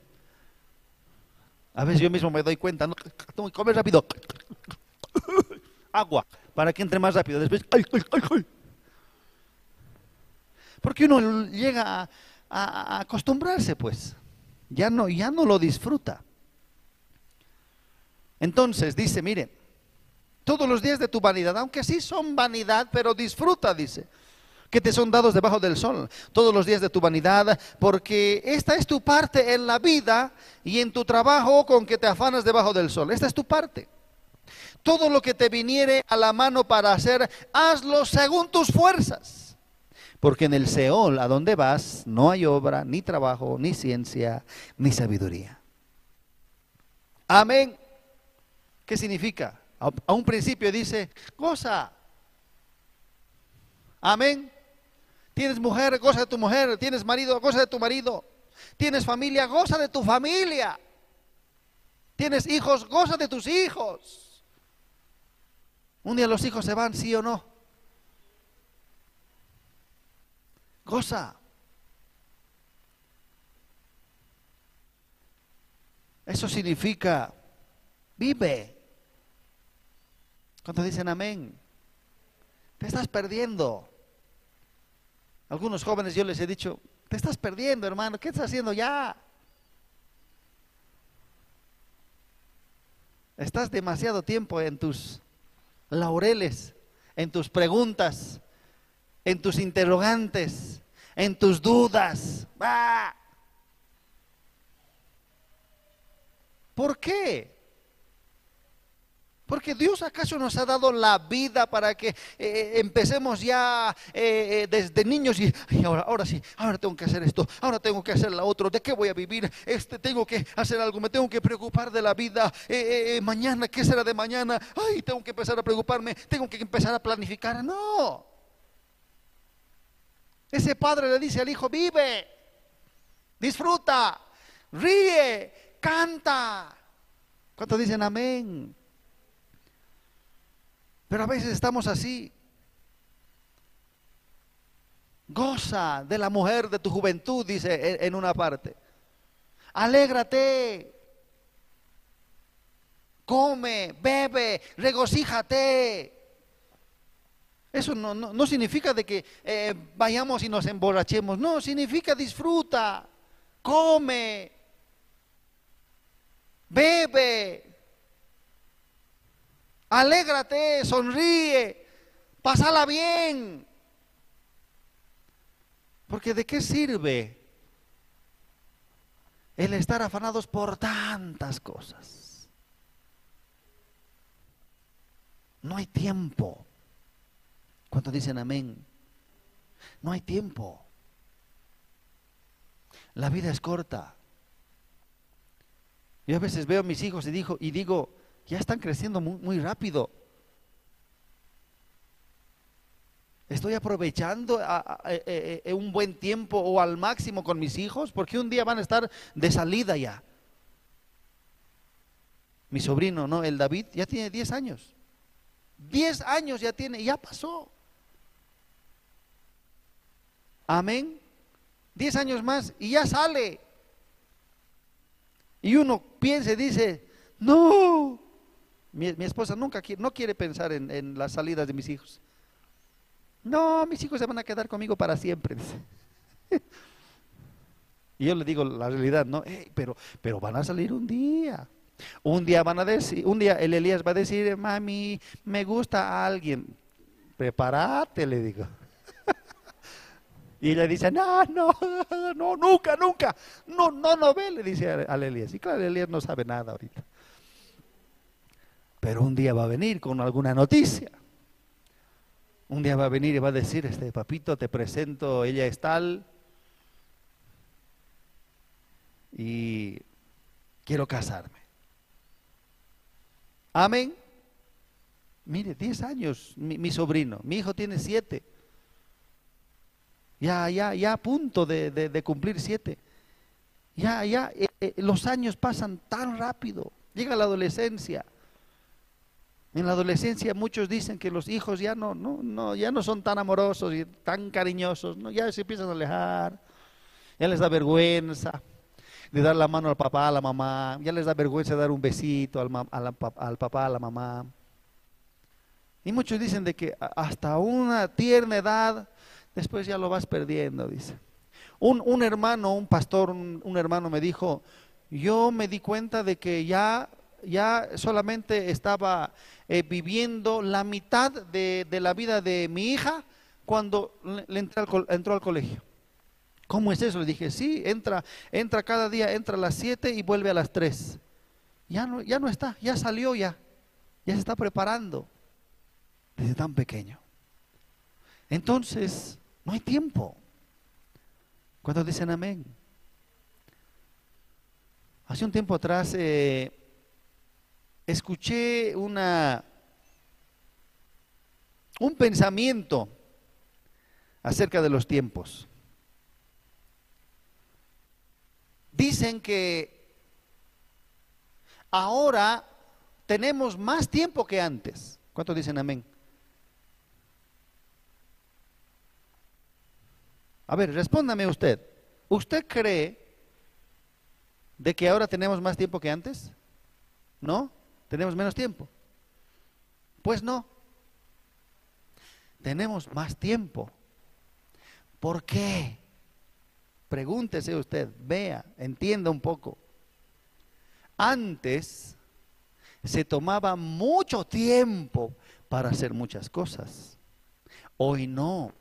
a veces yo mismo me doy cuenta, ¿no? tengo que comer rápido. Agua, para que entre más rápido. Después, Porque uno llega a, acostumbrarse, pues. Ya no, ya no lo disfruta. Entonces dice, mire, todos los días de tu vanidad, aunque sí son vanidad, pero disfruta, dice que te son dados debajo del sol todos los días de tu vanidad, porque esta es tu parte en la vida y en tu trabajo con que te afanas debajo del sol. Esta es tu parte. Todo lo que te viniere a la mano para hacer, hazlo según tus fuerzas. Porque en el Seol, a donde vas, no hay obra, ni trabajo, ni ciencia, ni sabiduría. Amén. ¿Qué significa? A un principio dice, goza. Amén. Tienes mujer, goza de tu mujer. Tienes marido, goza de tu marido. Tienes familia, goza de tu familia. Tienes hijos, goza de tus hijos. Un día los hijos se van, sí o no. Goza. Eso significa vive. Cuando dicen amén, te estás perdiendo. Algunos jóvenes yo les he dicho, te estás perdiendo, hermano, ¿qué estás haciendo ya? Estás demasiado tiempo en tus laureles, en tus preguntas, en tus interrogantes, en tus dudas. ¿Por qué? Porque Dios acaso nos ha dado la vida para que eh, empecemos ya eh, eh, desde niños y, ahora, ahora sí, ahora tengo que hacer esto, ahora tengo que hacer la otra, ¿de qué voy a vivir? Este tengo que hacer algo, me tengo que preocupar de la vida, mañana, ¿qué será de mañana? Ay, tengo que empezar a preocuparme, tengo que empezar a planificar. No. Ese padre le dice al hijo, vive, disfruta, ríe, canta. ¿Cuántos dicen amén? Pero a veces estamos así. Goza de la mujer de tu juventud, dice en una parte. Alégrate. Come, bebe, regocíjate. Eso no, significa de que eh, vayamos y nos emborrachemos. No, significa disfruta, come, bebe, Alégrate, sonríe, pásala bien. Porque ¿de qué sirve el estar afanados por tantas cosas? No hay tiempo. Cuando dicen amén? No hay tiempo. La vida es corta. Yo a veces veo a mis hijos y, digo, y digo, ya están creciendo muy, rápido. Estoy aprovechando eh, eh, un buen tiempo o al máximo con mis hijos porque un día van a estar de salida ya. Mi sobrino, ¿no? El David ya tiene 10 años. 10 años ya tiene, ya pasó. Amén. 10 años más y ya sale. Y uno piensa y dice, no, mi, esposa nunca quiere, no quiere pensar en, las salidas de mis hijos. No, mis hijos se van a quedar conmigo para siempre. y yo le digo la realidad, no, pero, pero van a salir un día. Un día van a decir, un día el Elías va a decir, mami, me gusta alguien. Prepárate, le digo. y ella dice, no, no, no, nunca, nunca. No, no, no ve, le dice al Elías. Y claro, el Elías no sabe nada ahorita pero un día va a venir con alguna noticia. Un día va a venir y va a decir, este papito, te presento, ella es tal, y quiero casarme. Amén. Mire, 10 años mi, sobrino, mi hijo tiene 7. Ya, ya, ya a punto de, cumplir 7. Ya, ya, eh, eh, los años pasan tan rápido. Llega la adolescencia. En la adolescencia muchos dicen que los hijos ya no, no, no, ya no son tan amorosos y tan cariñosos, ¿no? ya se empiezan a alejar, ya les da vergüenza de dar la mano al papá, a la mamá, ya les da vergüenza dar un besito al, al papá, a la mamá. Y muchos dicen de que hasta una tierna edad, después ya lo vas perdiendo, dice. Un, hermano, un pastor, un, hermano me dijo, yo me di cuenta de que ya, ya solamente estaba eh, viviendo la mitad de, la vida de mi hija cuando le entró al colegio. ¿Cómo es eso? Le dije, sí, entra, entra cada día, entra a las 7 y vuelve a las 3. Ya no, ya no está, ya salió ya, ya se está preparando desde tan pequeño. Entonces, no hay tiempo. ¿Cuántos dicen amén? Hace un tiempo atrás eh, escuché una, un pensamiento acerca de los tiempos. dicen que ahora tenemos más tiempo que antes. ¿Cuántos dicen amén? A ver, respóndame usted. ¿Usted cree de que ahora tenemos más tiempo que antes? ¿No? ¿Tenemos menos tiempo? Pues no. Tenemos más tiempo. ¿Por qué? Pregúntese usted, vea, entienda un poco. Antes se tomaba mucho tiempo para hacer muchas cosas. Hoy no.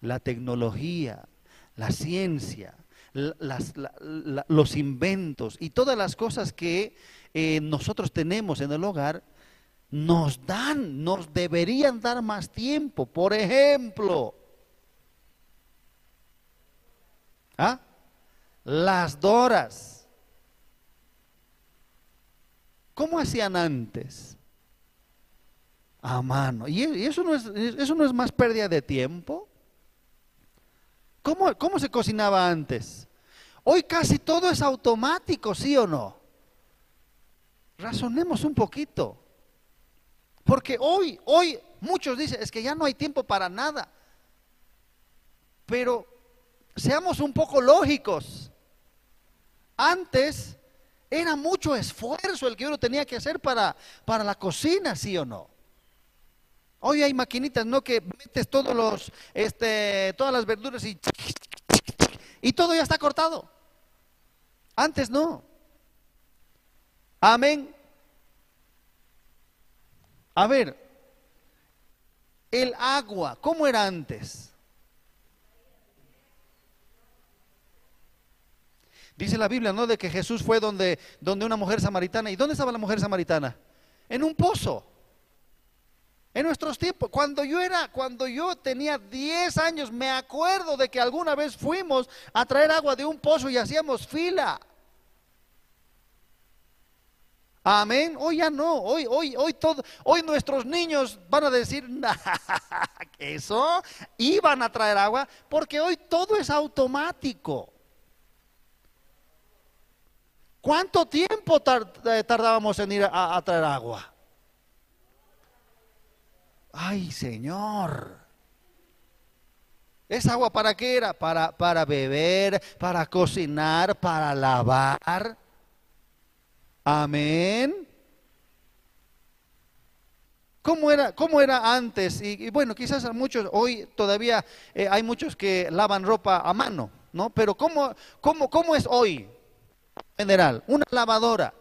La tecnología, la ciencia, los inventos y todas las cosas que eh, nosotros tenemos en el hogar nos dan, nos deberían dar más tiempo. Por ejemplo, ¿Ah? Las doras. ¿Cómo hacían antes? A mano. ¿Y eso no es, eso no es más pérdida de tiempo? ¿Cómo, ¿Cómo se cocinaba antes? Hoy casi todo es automático, ¿sí o no? Razonemos un poquito. Porque hoy, hoy muchos dicen, es que ya no hay tiempo para nada. Pero seamos un poco lógicos. Antes era mucho esfuerzo el que uno tenía que hacer para, para la cocina, sí o no. Hoy hay maquinitas, ¿no? Que metes todos los, este, todas las verduras y, y todo ya está cortado. Antes no. Amén. A ver, el agua, ¿cómo era antes? Dice la Biblia, ¿no? De que Jesús fue donde, donde una mujer samaritana. ¿Y dónde estaba la mujer samaritana? En un pozo. En nuestros tiempos, cuando yo era, cuando yo tenía 10 años, me acuerdo de que alguna vez fuimos a traer agua de un pozo y hacíamos fila. Amén. Hoy ya no. Hoy, hoy, hoy todo, hoy nuestros niños van a decir eso. Iban a traer agua porque hoy todo es automático. ¿Cuánto tiempo eh, tardábamos en ir a, traer agua? Ay, Señor. ¿Esa agua para qué era? Para, para beber, para cocinar, para lavar. Amén. ¿Cómo era, cómo era antes? Y, bueno, quizás muchos, hoy todavía eh, hay muchos que lavan ropa a mano, ¿no? Pero ¿cómo, cómo, cómo es hoy? general, una lavadora.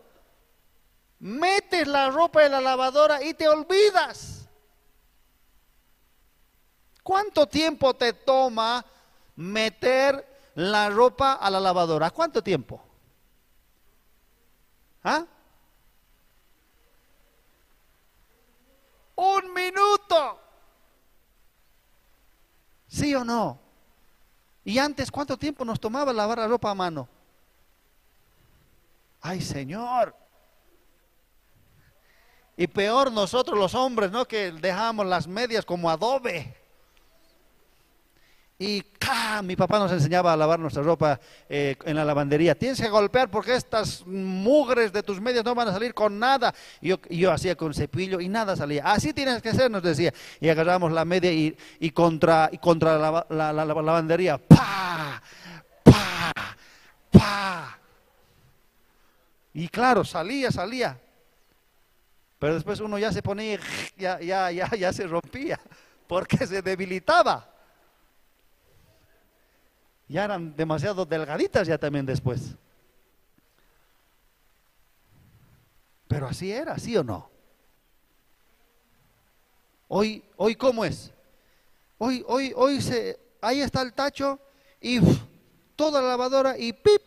Metes la ropa en la lavadora y te olvidas. ¿Cuánto tiempo te toma meter la ropa a la lavadora? ¿Cuánto tiempo? ¿Ah? Un minuto. ¿Sí o no? Y antes, ¿cuánto tiempo nos tomaba lavar la ropa a mano? Ay, Señor. Y peor nosotros los hombres, ¿no? Que dejamos las medias como adobe. Y mi papá nos enseñaba a lavar nuestra ropa eh, en la lavandería. Tienes que golpear porque estas mugres de tus medias no van a salir con nada. Y yo, yo hacía con cepillo y nada salía. Así tienes que ser, nos decía. Y agarramos la media y, y contra, y contra la, la, la, lavandería. ¡Pa! ¡Pa! ¡Pa! Y claro, salía, salía. Pero después uno ya se ponía, ya, ya, ya, ya se rompía, porque se debilitaba. Ya eran demasiado delgaditas ya también después. Pero así era, ¿sí o no? Hoy, hoy ¿cómo es? Hoy, hoy, hoy se, ahí está el tacho y toda la lavadora y pip.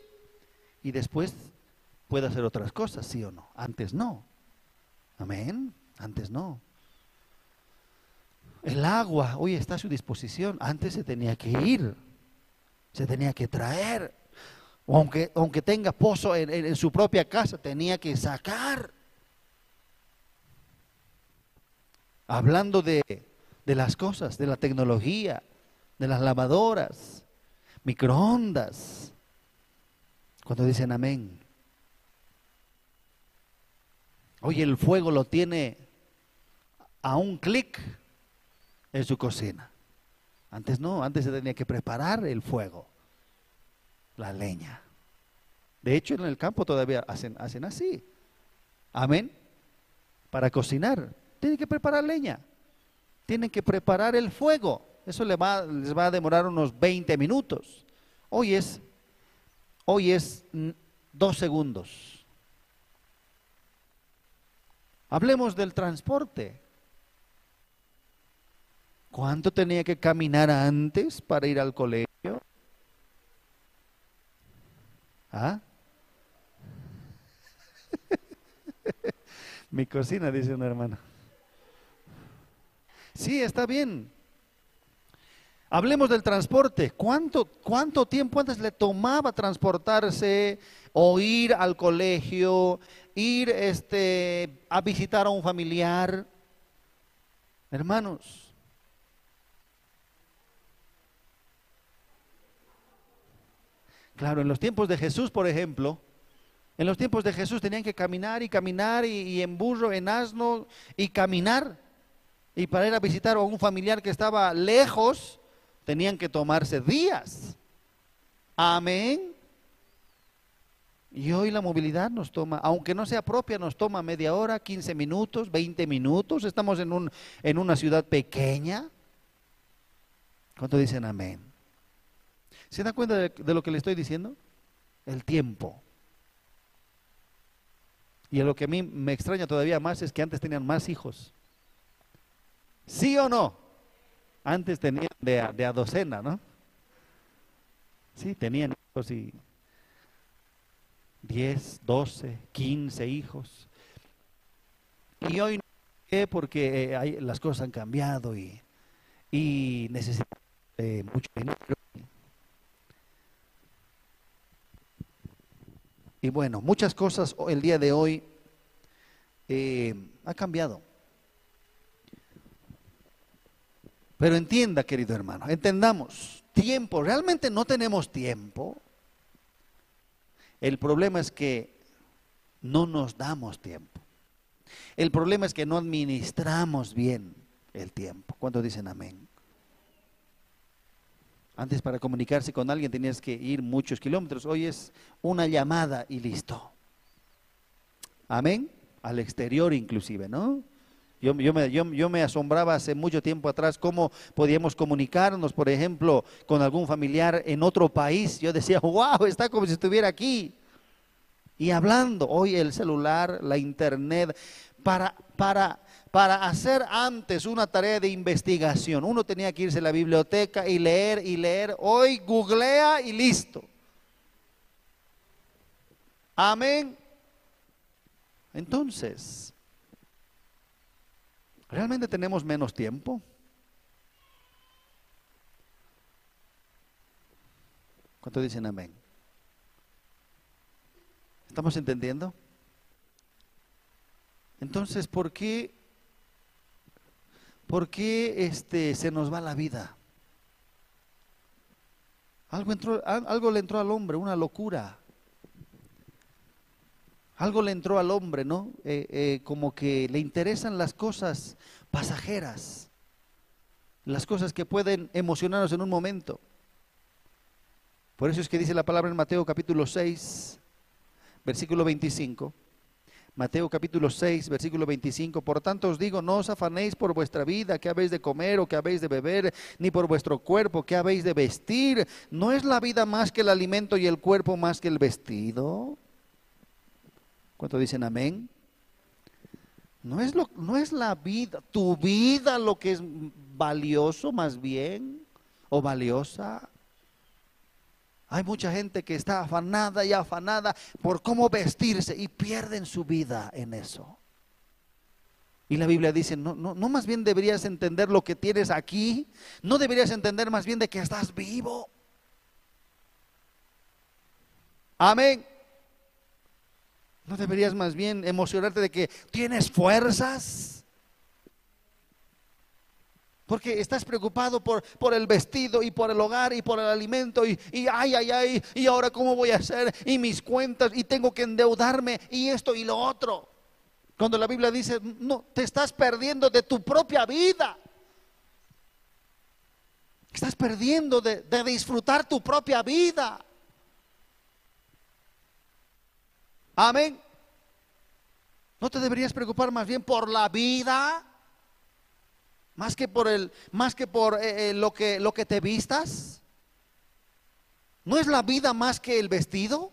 Y después puede hacer otras cosas, ¿sí o no? Antes no. Amén. Antes no. El agua hoy está a su disposición. Antes se tenía que ir. Se tenía que traer. Aunque, aunque tenga pozo en, su propia casa, tenía que sacar. Hablando de, de las cosas, de la tecnología, de las lavadoras, microondas. Cuando dicen amén. Hoy el fuego lo tiene a un clic en su cocina. Antes no, antes se tenía que preparar el fuego, la leña. De hecho, en el campo todavía hacen, hacen así. Amén. Para cocinar, tienen que preparar leña. Tienen que preparar el fuego. Eso les va, les va a demorar unos 20 minutos. Hoy es, hoy es dos segundos. Hablemos del transporte. ¿Cuánto tenía que caminar antes para ir al colegio? ¿Ah? Mi cocina, dice una hermana. Sí, está bien. Hablemos del transporte. ¿Cuánto, ¿Cuánto tiempo antes le tomaba transportarse o ir al colegio, ir este, a visitar a un familiar. Hermanos, claro, en los tiempos de Jesús, por ejemplo, en los tiempos de Jesús tenían que caminar y caminar y, en burro, en asno y caminar. Y para ir a visitar a un familiar que estaba lejos, tenían que tomarse días. Amén. Y hoy la movilidad nos toma, aunque no sea propia, nos toma media hora, 15 minutos, 20 minutos. Estamos en, un, en una ciudad pequeña. ¿Cuánto dicen amén? ¿Se dan cuenta de, lo que le estoy diciendo? El tiempo. Y lo que a mí me extraña todavía más es que antes tenían más hijos. ¿Sí o no? Antes tenían de a docena, ¿no? Sí, tenían hijos y 10, 12, 15 hijos. Y hoy no porque eh, las cosas han cambiado y, y necesitan eh, mucho dinero. Y bueno, muchas cosas el día de hoy eh, ha cambiado. Pero entienda, querido hermano, entendamos, tiempo, realmente no tenemos tiempo el problema es que no nos damos tiempo. El problema es que no administramos bien el tiempo. ¿Cuántos dicen amén? Antes para comunicarse con alguien tenías que ir muchos kilómetros. Hoy es una llamada y listo. Amén. Al exterior inclusive, ¿no? Yo, me, me, asombraba hace mucho tiempo atrás cómo podíamos comunicarnos, por ejemplo, con algún familiar en otro país. Yo decía, wow, está como si estuviera aquí. Y hablando hoy el celular, la internet, para, para, para hacer antes una tarea de investigación, uno tenía que irse a la biblioteca y leer y leer. Hoy googlea y listo. Amén. Entonces, ¿realmente tenemos menos tiempo? ¿Cuánto dicen amén? ¿Estamos entendiendo? Entonces, ¿por qué, por qué este, se nos va la vida? Algo, entró, algo le entró al hombre, una locura. Algo le entró al hombre, ¿no? Eh, eh, como que le interesan las cosas pasajeras, las cosas que pueden emocionarnos en un momento. Por eso es que dice la palabra en Mateo capítulo 6, versículo 25. Mateo capítulo 6, versículo 25. Por tanto os digo, no os afanéis por vuestra vida, que habéis de comer o que habéis de beber, ni por vuestro cuerpo, que habéis de vestir. ¿No es la vida más que el alimento y el cuerpo más que el vestido? ¿Cuánto dicen amén? No es, lo, no es la vida, tu vida lo que es valioso más bien, o valiosa. Hay mucha gente que está afanada y afanada por cómo vestirse y pierden su vida en eso. Y la Biblia dice, no, no, no más bien deberías entender lo que tienes aquí, no deberías entender más bien de que estás vivo. Amén. ¿No deberías más bien emocionarte de que tienes fuerzas? Porque estás preocupado por, por el vestido y por el hogar y por el alimento y, y ay, ay, ay, y ahora cómo voy a hacer y mis cuentas y tengo que endeudarme y esto y lo otro. Cuando la Biblia dice, no, te estás perdiendo de tu propia vida. Estás perdiendo de, de disfrutar tu propia vida. Amén. ¿No te deberías preocupar más bien por la vida? Más que por el, más que por eh, eh, lo que lo que te vistas. ¿No es la vida más que el vestido?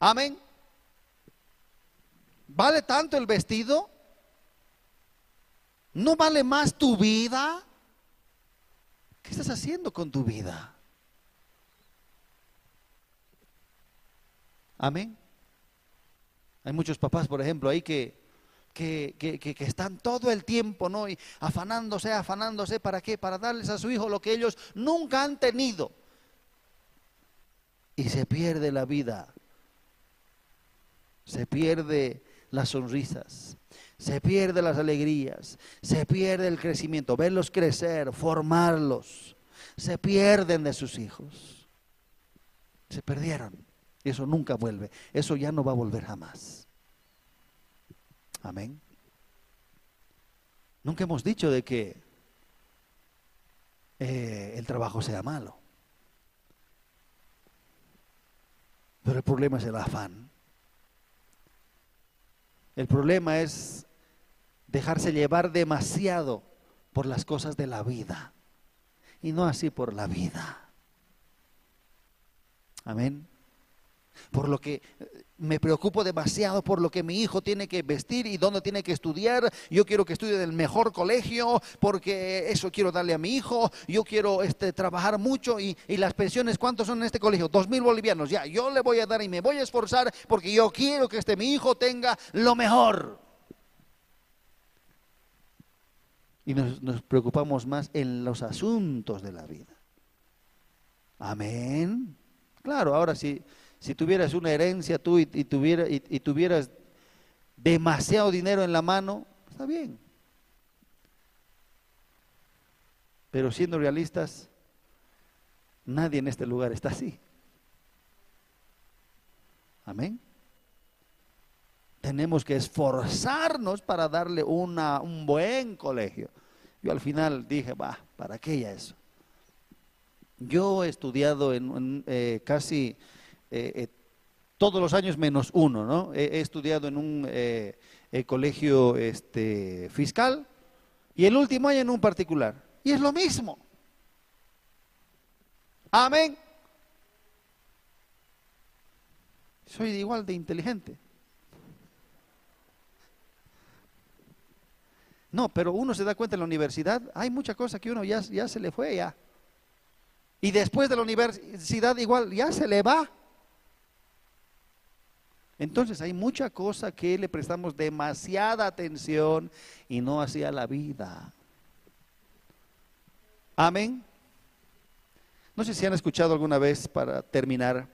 Amén. ¿Vale tanto el vestido? ¿No vale más tu vida? ¿Qué estás haciendo con tu vida? Amén. Hay muchos papás, por ejemplo, ahí que, que, que, están todo el tiempo, ¿no? Y afanándose, afanándose, ¿para qué? Para darles a su hijo lo que ellos nunca han tenido. Y se pierde la vida. Se pierde las sonrisas. Se pierde las alegrías. Se pierde el crecimiento. Verlos crecer, formarlos. Se pierden de sus hijos. Se perdieron. Eso nunca vuelve. Eso ya no va a volver jamás. Amén. Nunca hemos dicho de que eh, el trabajo sea malo. Pero el problema es el afán. El problema es dejarse llevar demasiado por las cosas de la vida y no así por la vida. Amén por lo que me preocupo demasiado por lo que mi hijo tiene que vestir y dónde tiene que estudiar. Yo quiero que estudie en el mejor colegio porque eso quiero darle a mi hijo. Yo quiero este, trabajar mucho y, las pensiones, ¿cuántos son en este colegio? Dos mil bolivianos. Ya, yo le voy a dar y me voy a esforzar porque yo quiero que este mi hijo tenga lo mejor. Y nos preocupamos más en los asuntos de la vida. Amén. Claro, ahora sí si tuvieras una herencia tú y, tuviera, y, tuvieras demasiado dinero en la mano, está bien. Pero siendo realistas, nadie en este lugar está así. Amén. Tenemos que esforzarnos para darle una, un buen colegio. Yo al final dije, va, ¿para qué ya eso? Yo he estudiado en, eh, casi eh, eh, todos los años menos uno, ¿no? He, estudiado en un eh, colegio este, fiscal y el último año en un particular. Y es lo mismo. Amén. Soy igual de inteligente. No, pero uno se da cuenta en la universidad, hay mucha cosa que uno ya, ya se le fue ya. Y después de la universidad igual ya se le va. Entonces hay mucha cosa que le prestamos demasiada atención y no hacia la vida. Amén. No sé si han escuchado alguna vez para terminar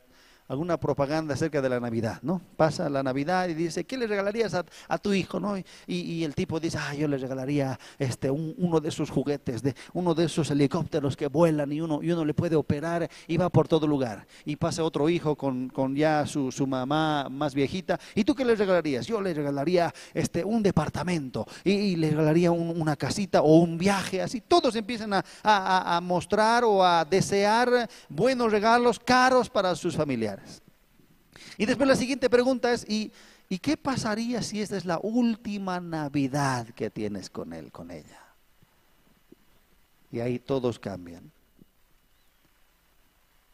alguna propaganda acerca de la Navidad, ¿no? Pasa la Navidad y dice, ¿qué le regalarías a, tu hijo, no? Y, el tipo dice, ah, yo le regalaría este, uno de esos juguetes, de, uno de esos helicópteros que vuelan y uno, y uno le puede operar y va por todo lugar. Y pasa otro hijo con, con ya su, su, mamá más viejita, ¿y tú qué le regalarías? Yo le regalaría este, un departamento y, le regalaría una casita o un viaje, así. Todos empiezan a, a mostrar o a desear buenos regalos caros para sus familiares. Y después la siguiente pregunta es, ¿y, ¿y qué pasaría si esta es la última Navidad que tienes con él, con ella? Y ahí todos cambian.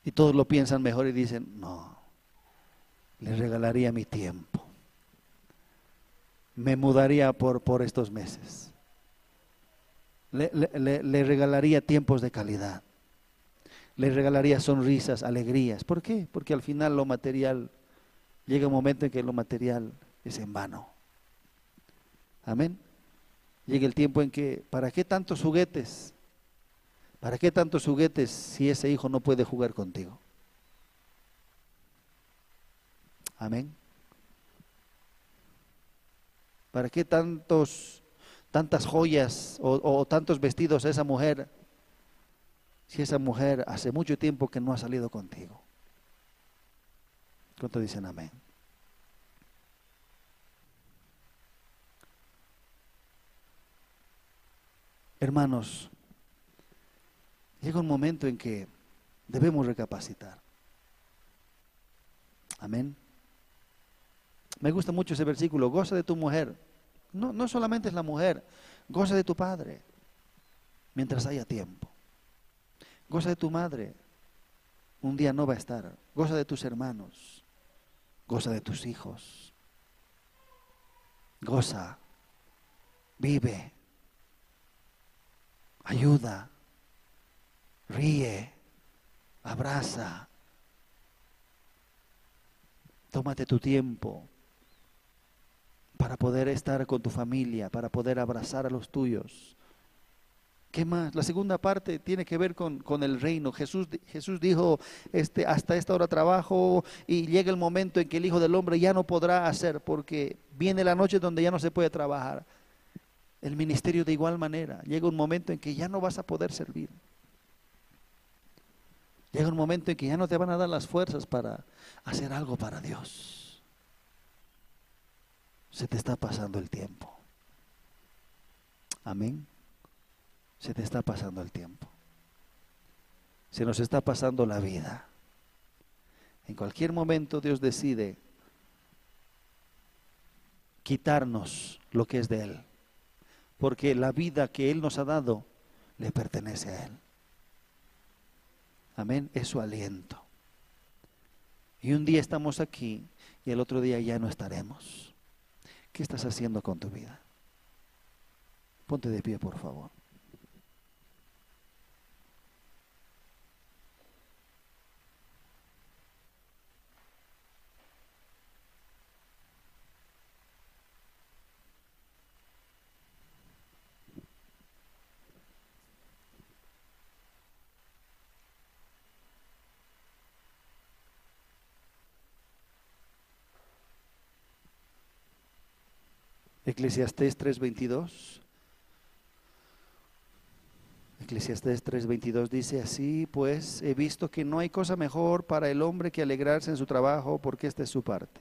Y todos lo piensan mejor y dicen, no, le regalaría mi tiempo. Me mudaría por, por estos meses. Le, le, regalaría tiempos de calidad. Le regalaría sonrisas, alegrías. ¿Por qué? Porque al final lo material llega un momento en que lo material es en vano. Amén. Llega el tiempo en que, ¿para qué tantos juguetes? ¿Para qué tantos juguetes si ese hijo no puede jugar contigo? Amén. ¿Para qué tantos, tantas joyas o, o tantos vestidos a esa mujer si esa mujer hace mucho tiempo que no ha salido contigo? ¿Cuánto dicen amén? Hermanos, llega un momento en que debemos recapacitar. Amén. Me gusta mucho ese versículo, goza de tu mujer. No, no solamente es la mujer, goza de tu padre mientras haya tiempo. Goza de tu madre, un día no va a estar. Goza de tus hermanos goza de tus hijos. Goza, vive, ayuda, ríe, abraza. Tómate tu tiempo para poder estar con tu familia, para poder abrazar a los tuyos ¿Qué más? La segunda parte tiene que ver con, el reino. Jesús, Jesús dijo, este, hasta esta hora trabajo y llega el momento en que el Hijo del Hombre ya no podrá hacer porque viene la noche donde ya no se puede trabajar. El ministerio de igual manera. Llega un momento en que ya no vas a poder servir. Llega un momento en que ya no te van a dar las fuerzas para hacer algo para Dios. Se te está pasando el tiempo. Amén se te está pasando el tiempo. Se nos está pasando la vida. En cualquier momento Dios decide quitarnos lo que es de Él. Porque la vida que Él nos ha dado le pertenece a Él. Amén. Es su aliento. Y un día estamos aquí y el otro día ya no estaremos. ¿Qué estás haciendo con tu vida? Ponte de pie, por favor. Eclesiastés 3:22. Eclesiastés 3:22 dice así, pues he visto que no hay cosa mejor para el hombre que alegrarse en su trabajo porque esta es su parte.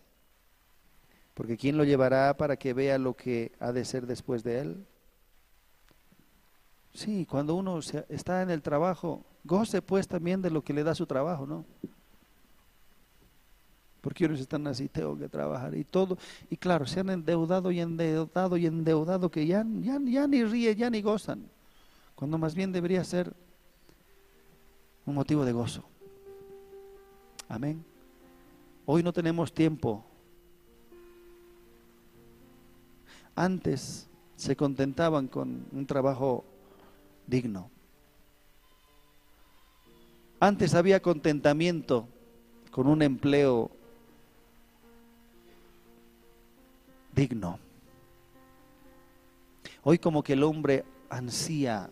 Porque ¿quién lo llevará para que vea lo que ha de ser después de él? Sí, cuando uno está en el trabajo, goce pues también de lo que le da su trabajo, ¿no? Porque ellos están así, tengo que trabajar y todo. Y claro, se han endeudado y endeudado y endeudado que ya, ni ríe, ya ni gozan, cuando más bien debería ser un motivo de gozo. Amén. Hoy no tenemos tiempo. Antes se contentaban con un trabajo digno. Antes había contentamiento con un empleo digno. Hoy como que el hombre ansía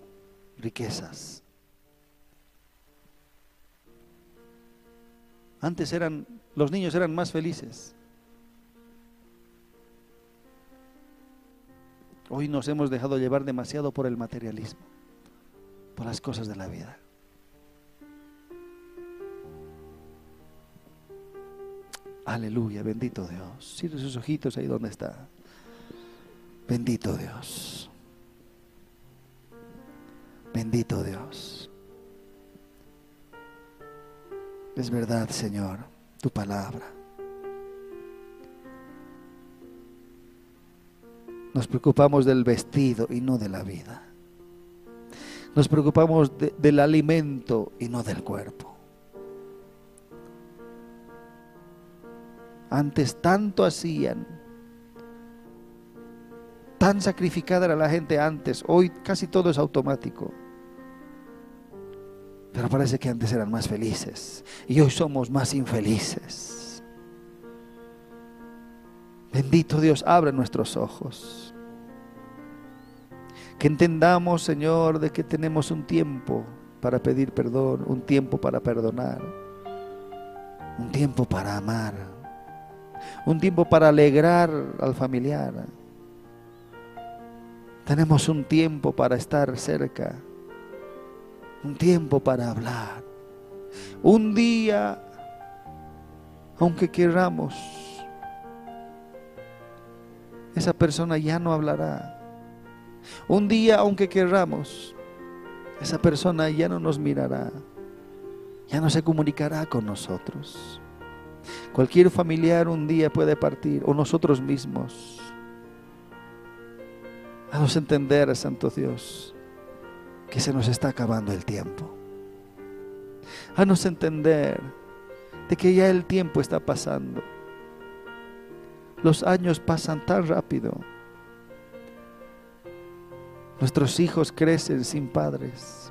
riquezas. Antes eran, los niños eran más felices. Hoy nos hemos dejado llevar demasiado por el materialismo, por las cosas de la vida. Aleluya, bendito Dios. Cierre sus ojitos ahí donde está. Bendito Dios. Bendito Dios. Es verdad, Señor, tu palabra. Nos preocupamos del vestido y no de la vida. Nos preocupamos del alimento y no del cuerpo. Antes tanto hacían, tan sacrificada era la gente antes, hoy casi todo es automático. Pero parece que antes eran más felices y hoy somos más infelices. Bendito Dios, abre nuestros ojos. Que entendamos, Señor, de que tenemos un tiempo para pedir perdón, un tiempo para perdonar, un tiempo para amar, un tiempo para alegrar al familiar. Tenemos un tiempo para estar cerca un tiempo para hablar. Un día, aunque queramos, esa persona ya no hablará. Un día, aunque queramos, esa persona ya no nos mirará, ya no se comunicará con nosotros. Cualquier familiar un día puede partir, o nosotros mismos. A entender, Santo Dios, que se nos está acabando el tiempo. Haznos entender de que ya el tiempo está pasando. Los años pasan tan rápido. Nuestros hijos crecen sin padres.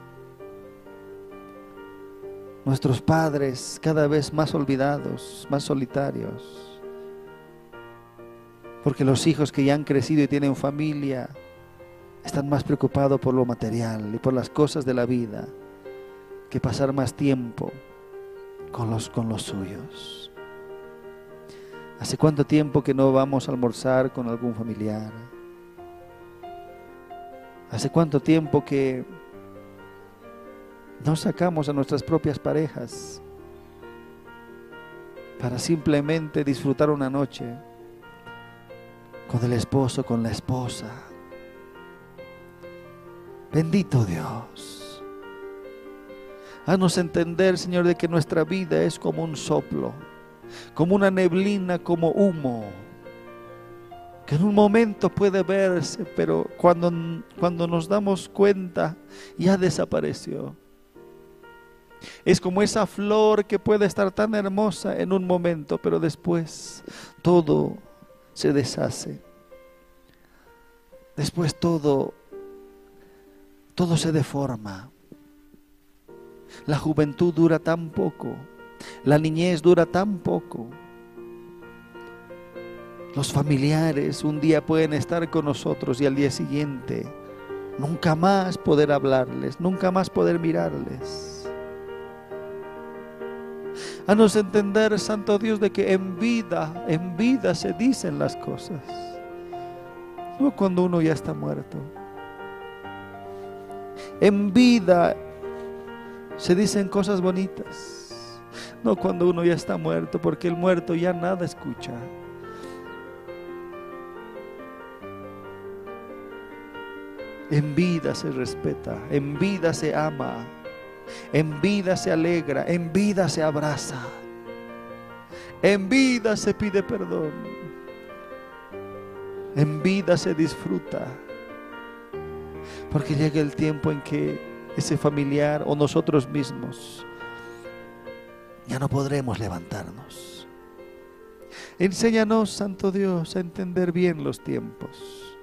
Nuestros padres cada vez más olvidados, más solitarios. Porque los hijos que ya han crecido y tienen familia están más preocupados por lo material y por las cosas de la vida que pasar más tiempo con los, con los suyos. ¿Hace cuánto tiempo que no vamos a almorzar con algún familiar? ¿Hace cuánto tiempo que no sacamos a nuestras propias parejas para simplemente disfrutar una noche con el esposo, con la esposa? Bendito Dios. Haznos entender, Señor, de que nuestra vida es como un soplo, como una neblina, como humo, que en un momento puede verse, pero cuando, cuando nos damos cuenta ya desapareció. Es como esa flor que puede estar tan hermosa en un momento, pero después todo se deshace. Después todo todo se deforma. La juventud dura tan poco, la niñez dura tan poco. Los familiares un día pueden estar con nosotros y al día siguiente nunca más poder hablarles, nunca más poder mirarles. A nos entender, Santo Dios, de que en vida, en vida se dicen las cosas, no cuando uno ya está muerto. En vida se dicen cosas bonitas. No cuando uno ya está muerto, porque el muerto ya nada escucha. En vida se respeta, en vida se ama, en vida se alegra, en vida se abraza, en vida se pide perdón, en vida se disfruta. Porque llega el tiempo en que ese familiar o nosotros mismos ya no podremos levantarnos. Enséñanos, Santo Dios, a entender bien los tiempos.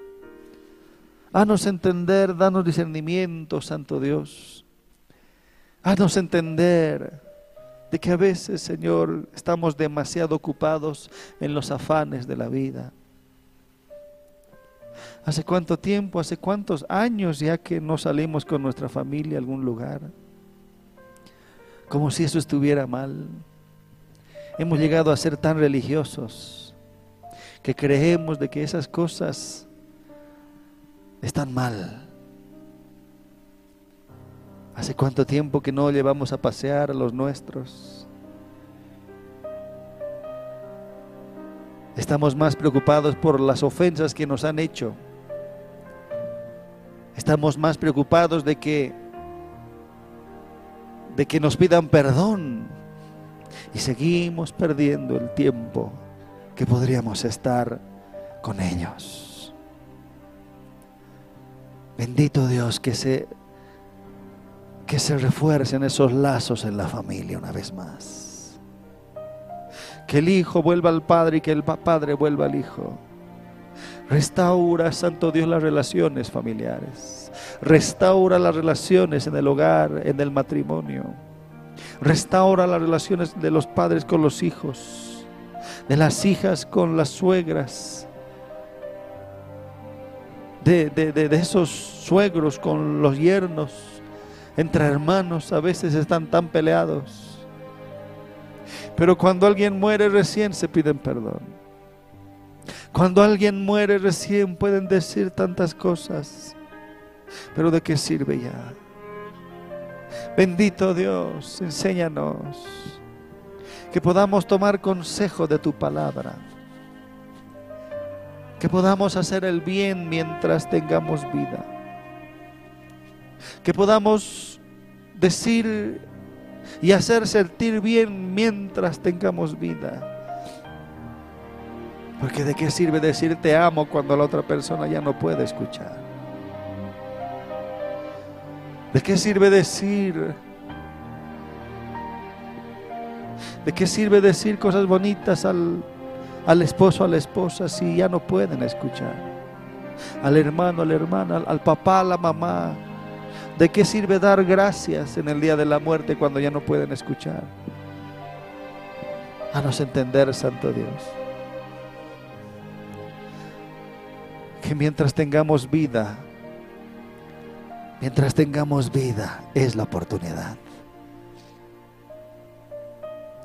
Haznos entender, danos discernimiento, Santo Dios. Haznos entender de que a veces, Señor, estamos demasiado ocupados en los afanes de la vida. ¿Hace cuánto tiempo, hace cuántos años ya que no salimos con nuestra familia a algún lugar? Como si eso estuviera mal. Hemos llegado a ser tan religiosos que creemos de que esas cosas están mal. ¿Hace cuánto tiempo que no llevamos a pasear a los nuestros? Estamos más preocupados por las ofensas que nos han hecho. Estamos más preocupados de que de que nos pidan perdón y seguimos perdiendo el tiempo que podríamos estar con ellos. Bendito Dios que se que se refuercen esos lazos en la familia una vez más. Que el hijo vuelva al padre y que el padre vuelva al hijo. Restaura, Santo Dios, las relaciones familiares. Restaura las relaciones en el hogar, en el matrimonio. Restaura las relaciones de los padres con los hijos, de las hijas con las suegras, de, de, esos suegros con los yernos. Entre hermanos a veces están tan peleados. Pero cuando alguien muere recién se piden perdón. Cuando alguien muere recién pueden decir tantas cosas. Pero ¿de qué sirve ya? Bendito Dios, enséñanos que podamos tomar consejo de tu palabra, que podamos hacer el bien mientras tengamos vida, que podamos decir y hacer sentir bien mientras tengamos vida. Porque de qué sirve decir te amo cuando la otra persona ya no puede escuchar. ¿De qué sirve decir? ¿De qué sirve decir cosas bonitas al, al esposo, a la esposa si ya no pueden escuchar? Al hermano, a la hermana, al papá, a la mamá. ¿De qué sirve dar gracias en el día de la muerte cuando ya no pueden escuchar? A nos entender, Santo Dios. Que mientras tengamos vida, Mientras tengamos vida, es la oportunidad.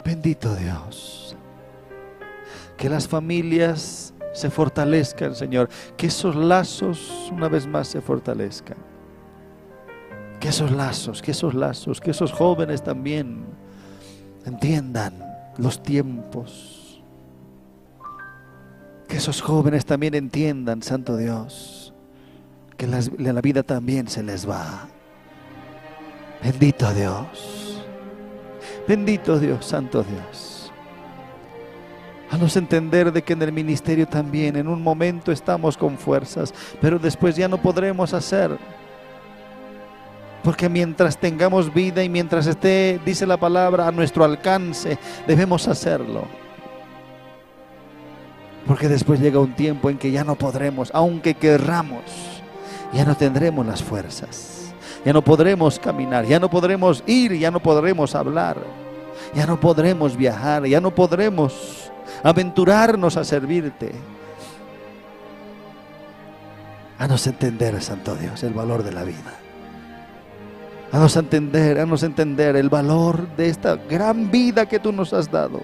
Bendito Dios. Que las familias se fortalezcan, Señor. Que esos lazos una vez más se fortalezcan. Que esos lazos, que esos lazos, que esos jóvenes también entiendan los tiempos. Que esos jóvenes también entiendan, Santo Dios que la vida también se les va. Bendito Dios. Bendito Dios, Santo Dios. A nos entender de que en el ministerio también en un momento estamos con fuerzas, pero después ya no podremos hacer. Porque mientras tengamos vida y mientras esté, dice la palabra, a nuestro alcance, debemos hacerlo. Porque después llega un tiempo en que ya no podremos, aunque querramos ya no tendremos las fuerzas, ya no podremos caminar, ya no podremos ir, ya no podremos hablar, ya no podremos viajar, ya no podremos aventurarnos a servirte. A nos entender, Santo Dios, el valor de la vida. A nos entender, a nos entender el valor de esta gran vida que tú nos has dado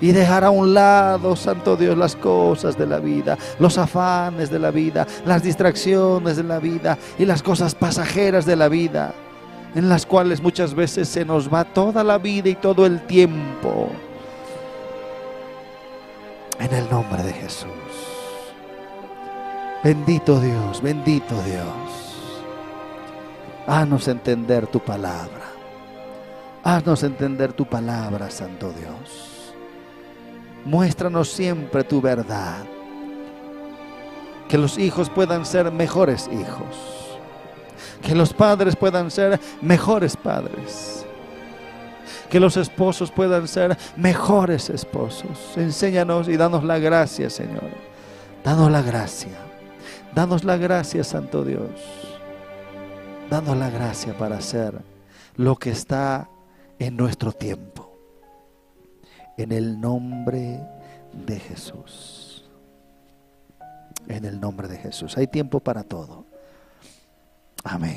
y dejar a un lado, Santo Dios, las cosas de la vida, los afanes de la vida, las distracciones de la vida y las cosas pasajeras de la vida, en las cuales muchas veces se nos va toda la vida y todo el tiempo. En el nombre de Jesús. Bendito Dios, bendito Dios. Haznos entender tu palabra. Haznos entender tu palabra, Santo Dios. Muéstranos siempre tu verdad. Que los hijos puedan ser mejores hijos. Que los padres puedan ser mejores padres. Que los esposos puedan ser mejores esposos. Enséñanos y danos la gracia, Señor. Danos la gracia. Danos la gracia, Santo Dios. Danos la gracia para hacer lo que está en nuestro tiempo en el nombre de Jesús. En el nombre de Jesús. Hay tiempo para todo. Amén.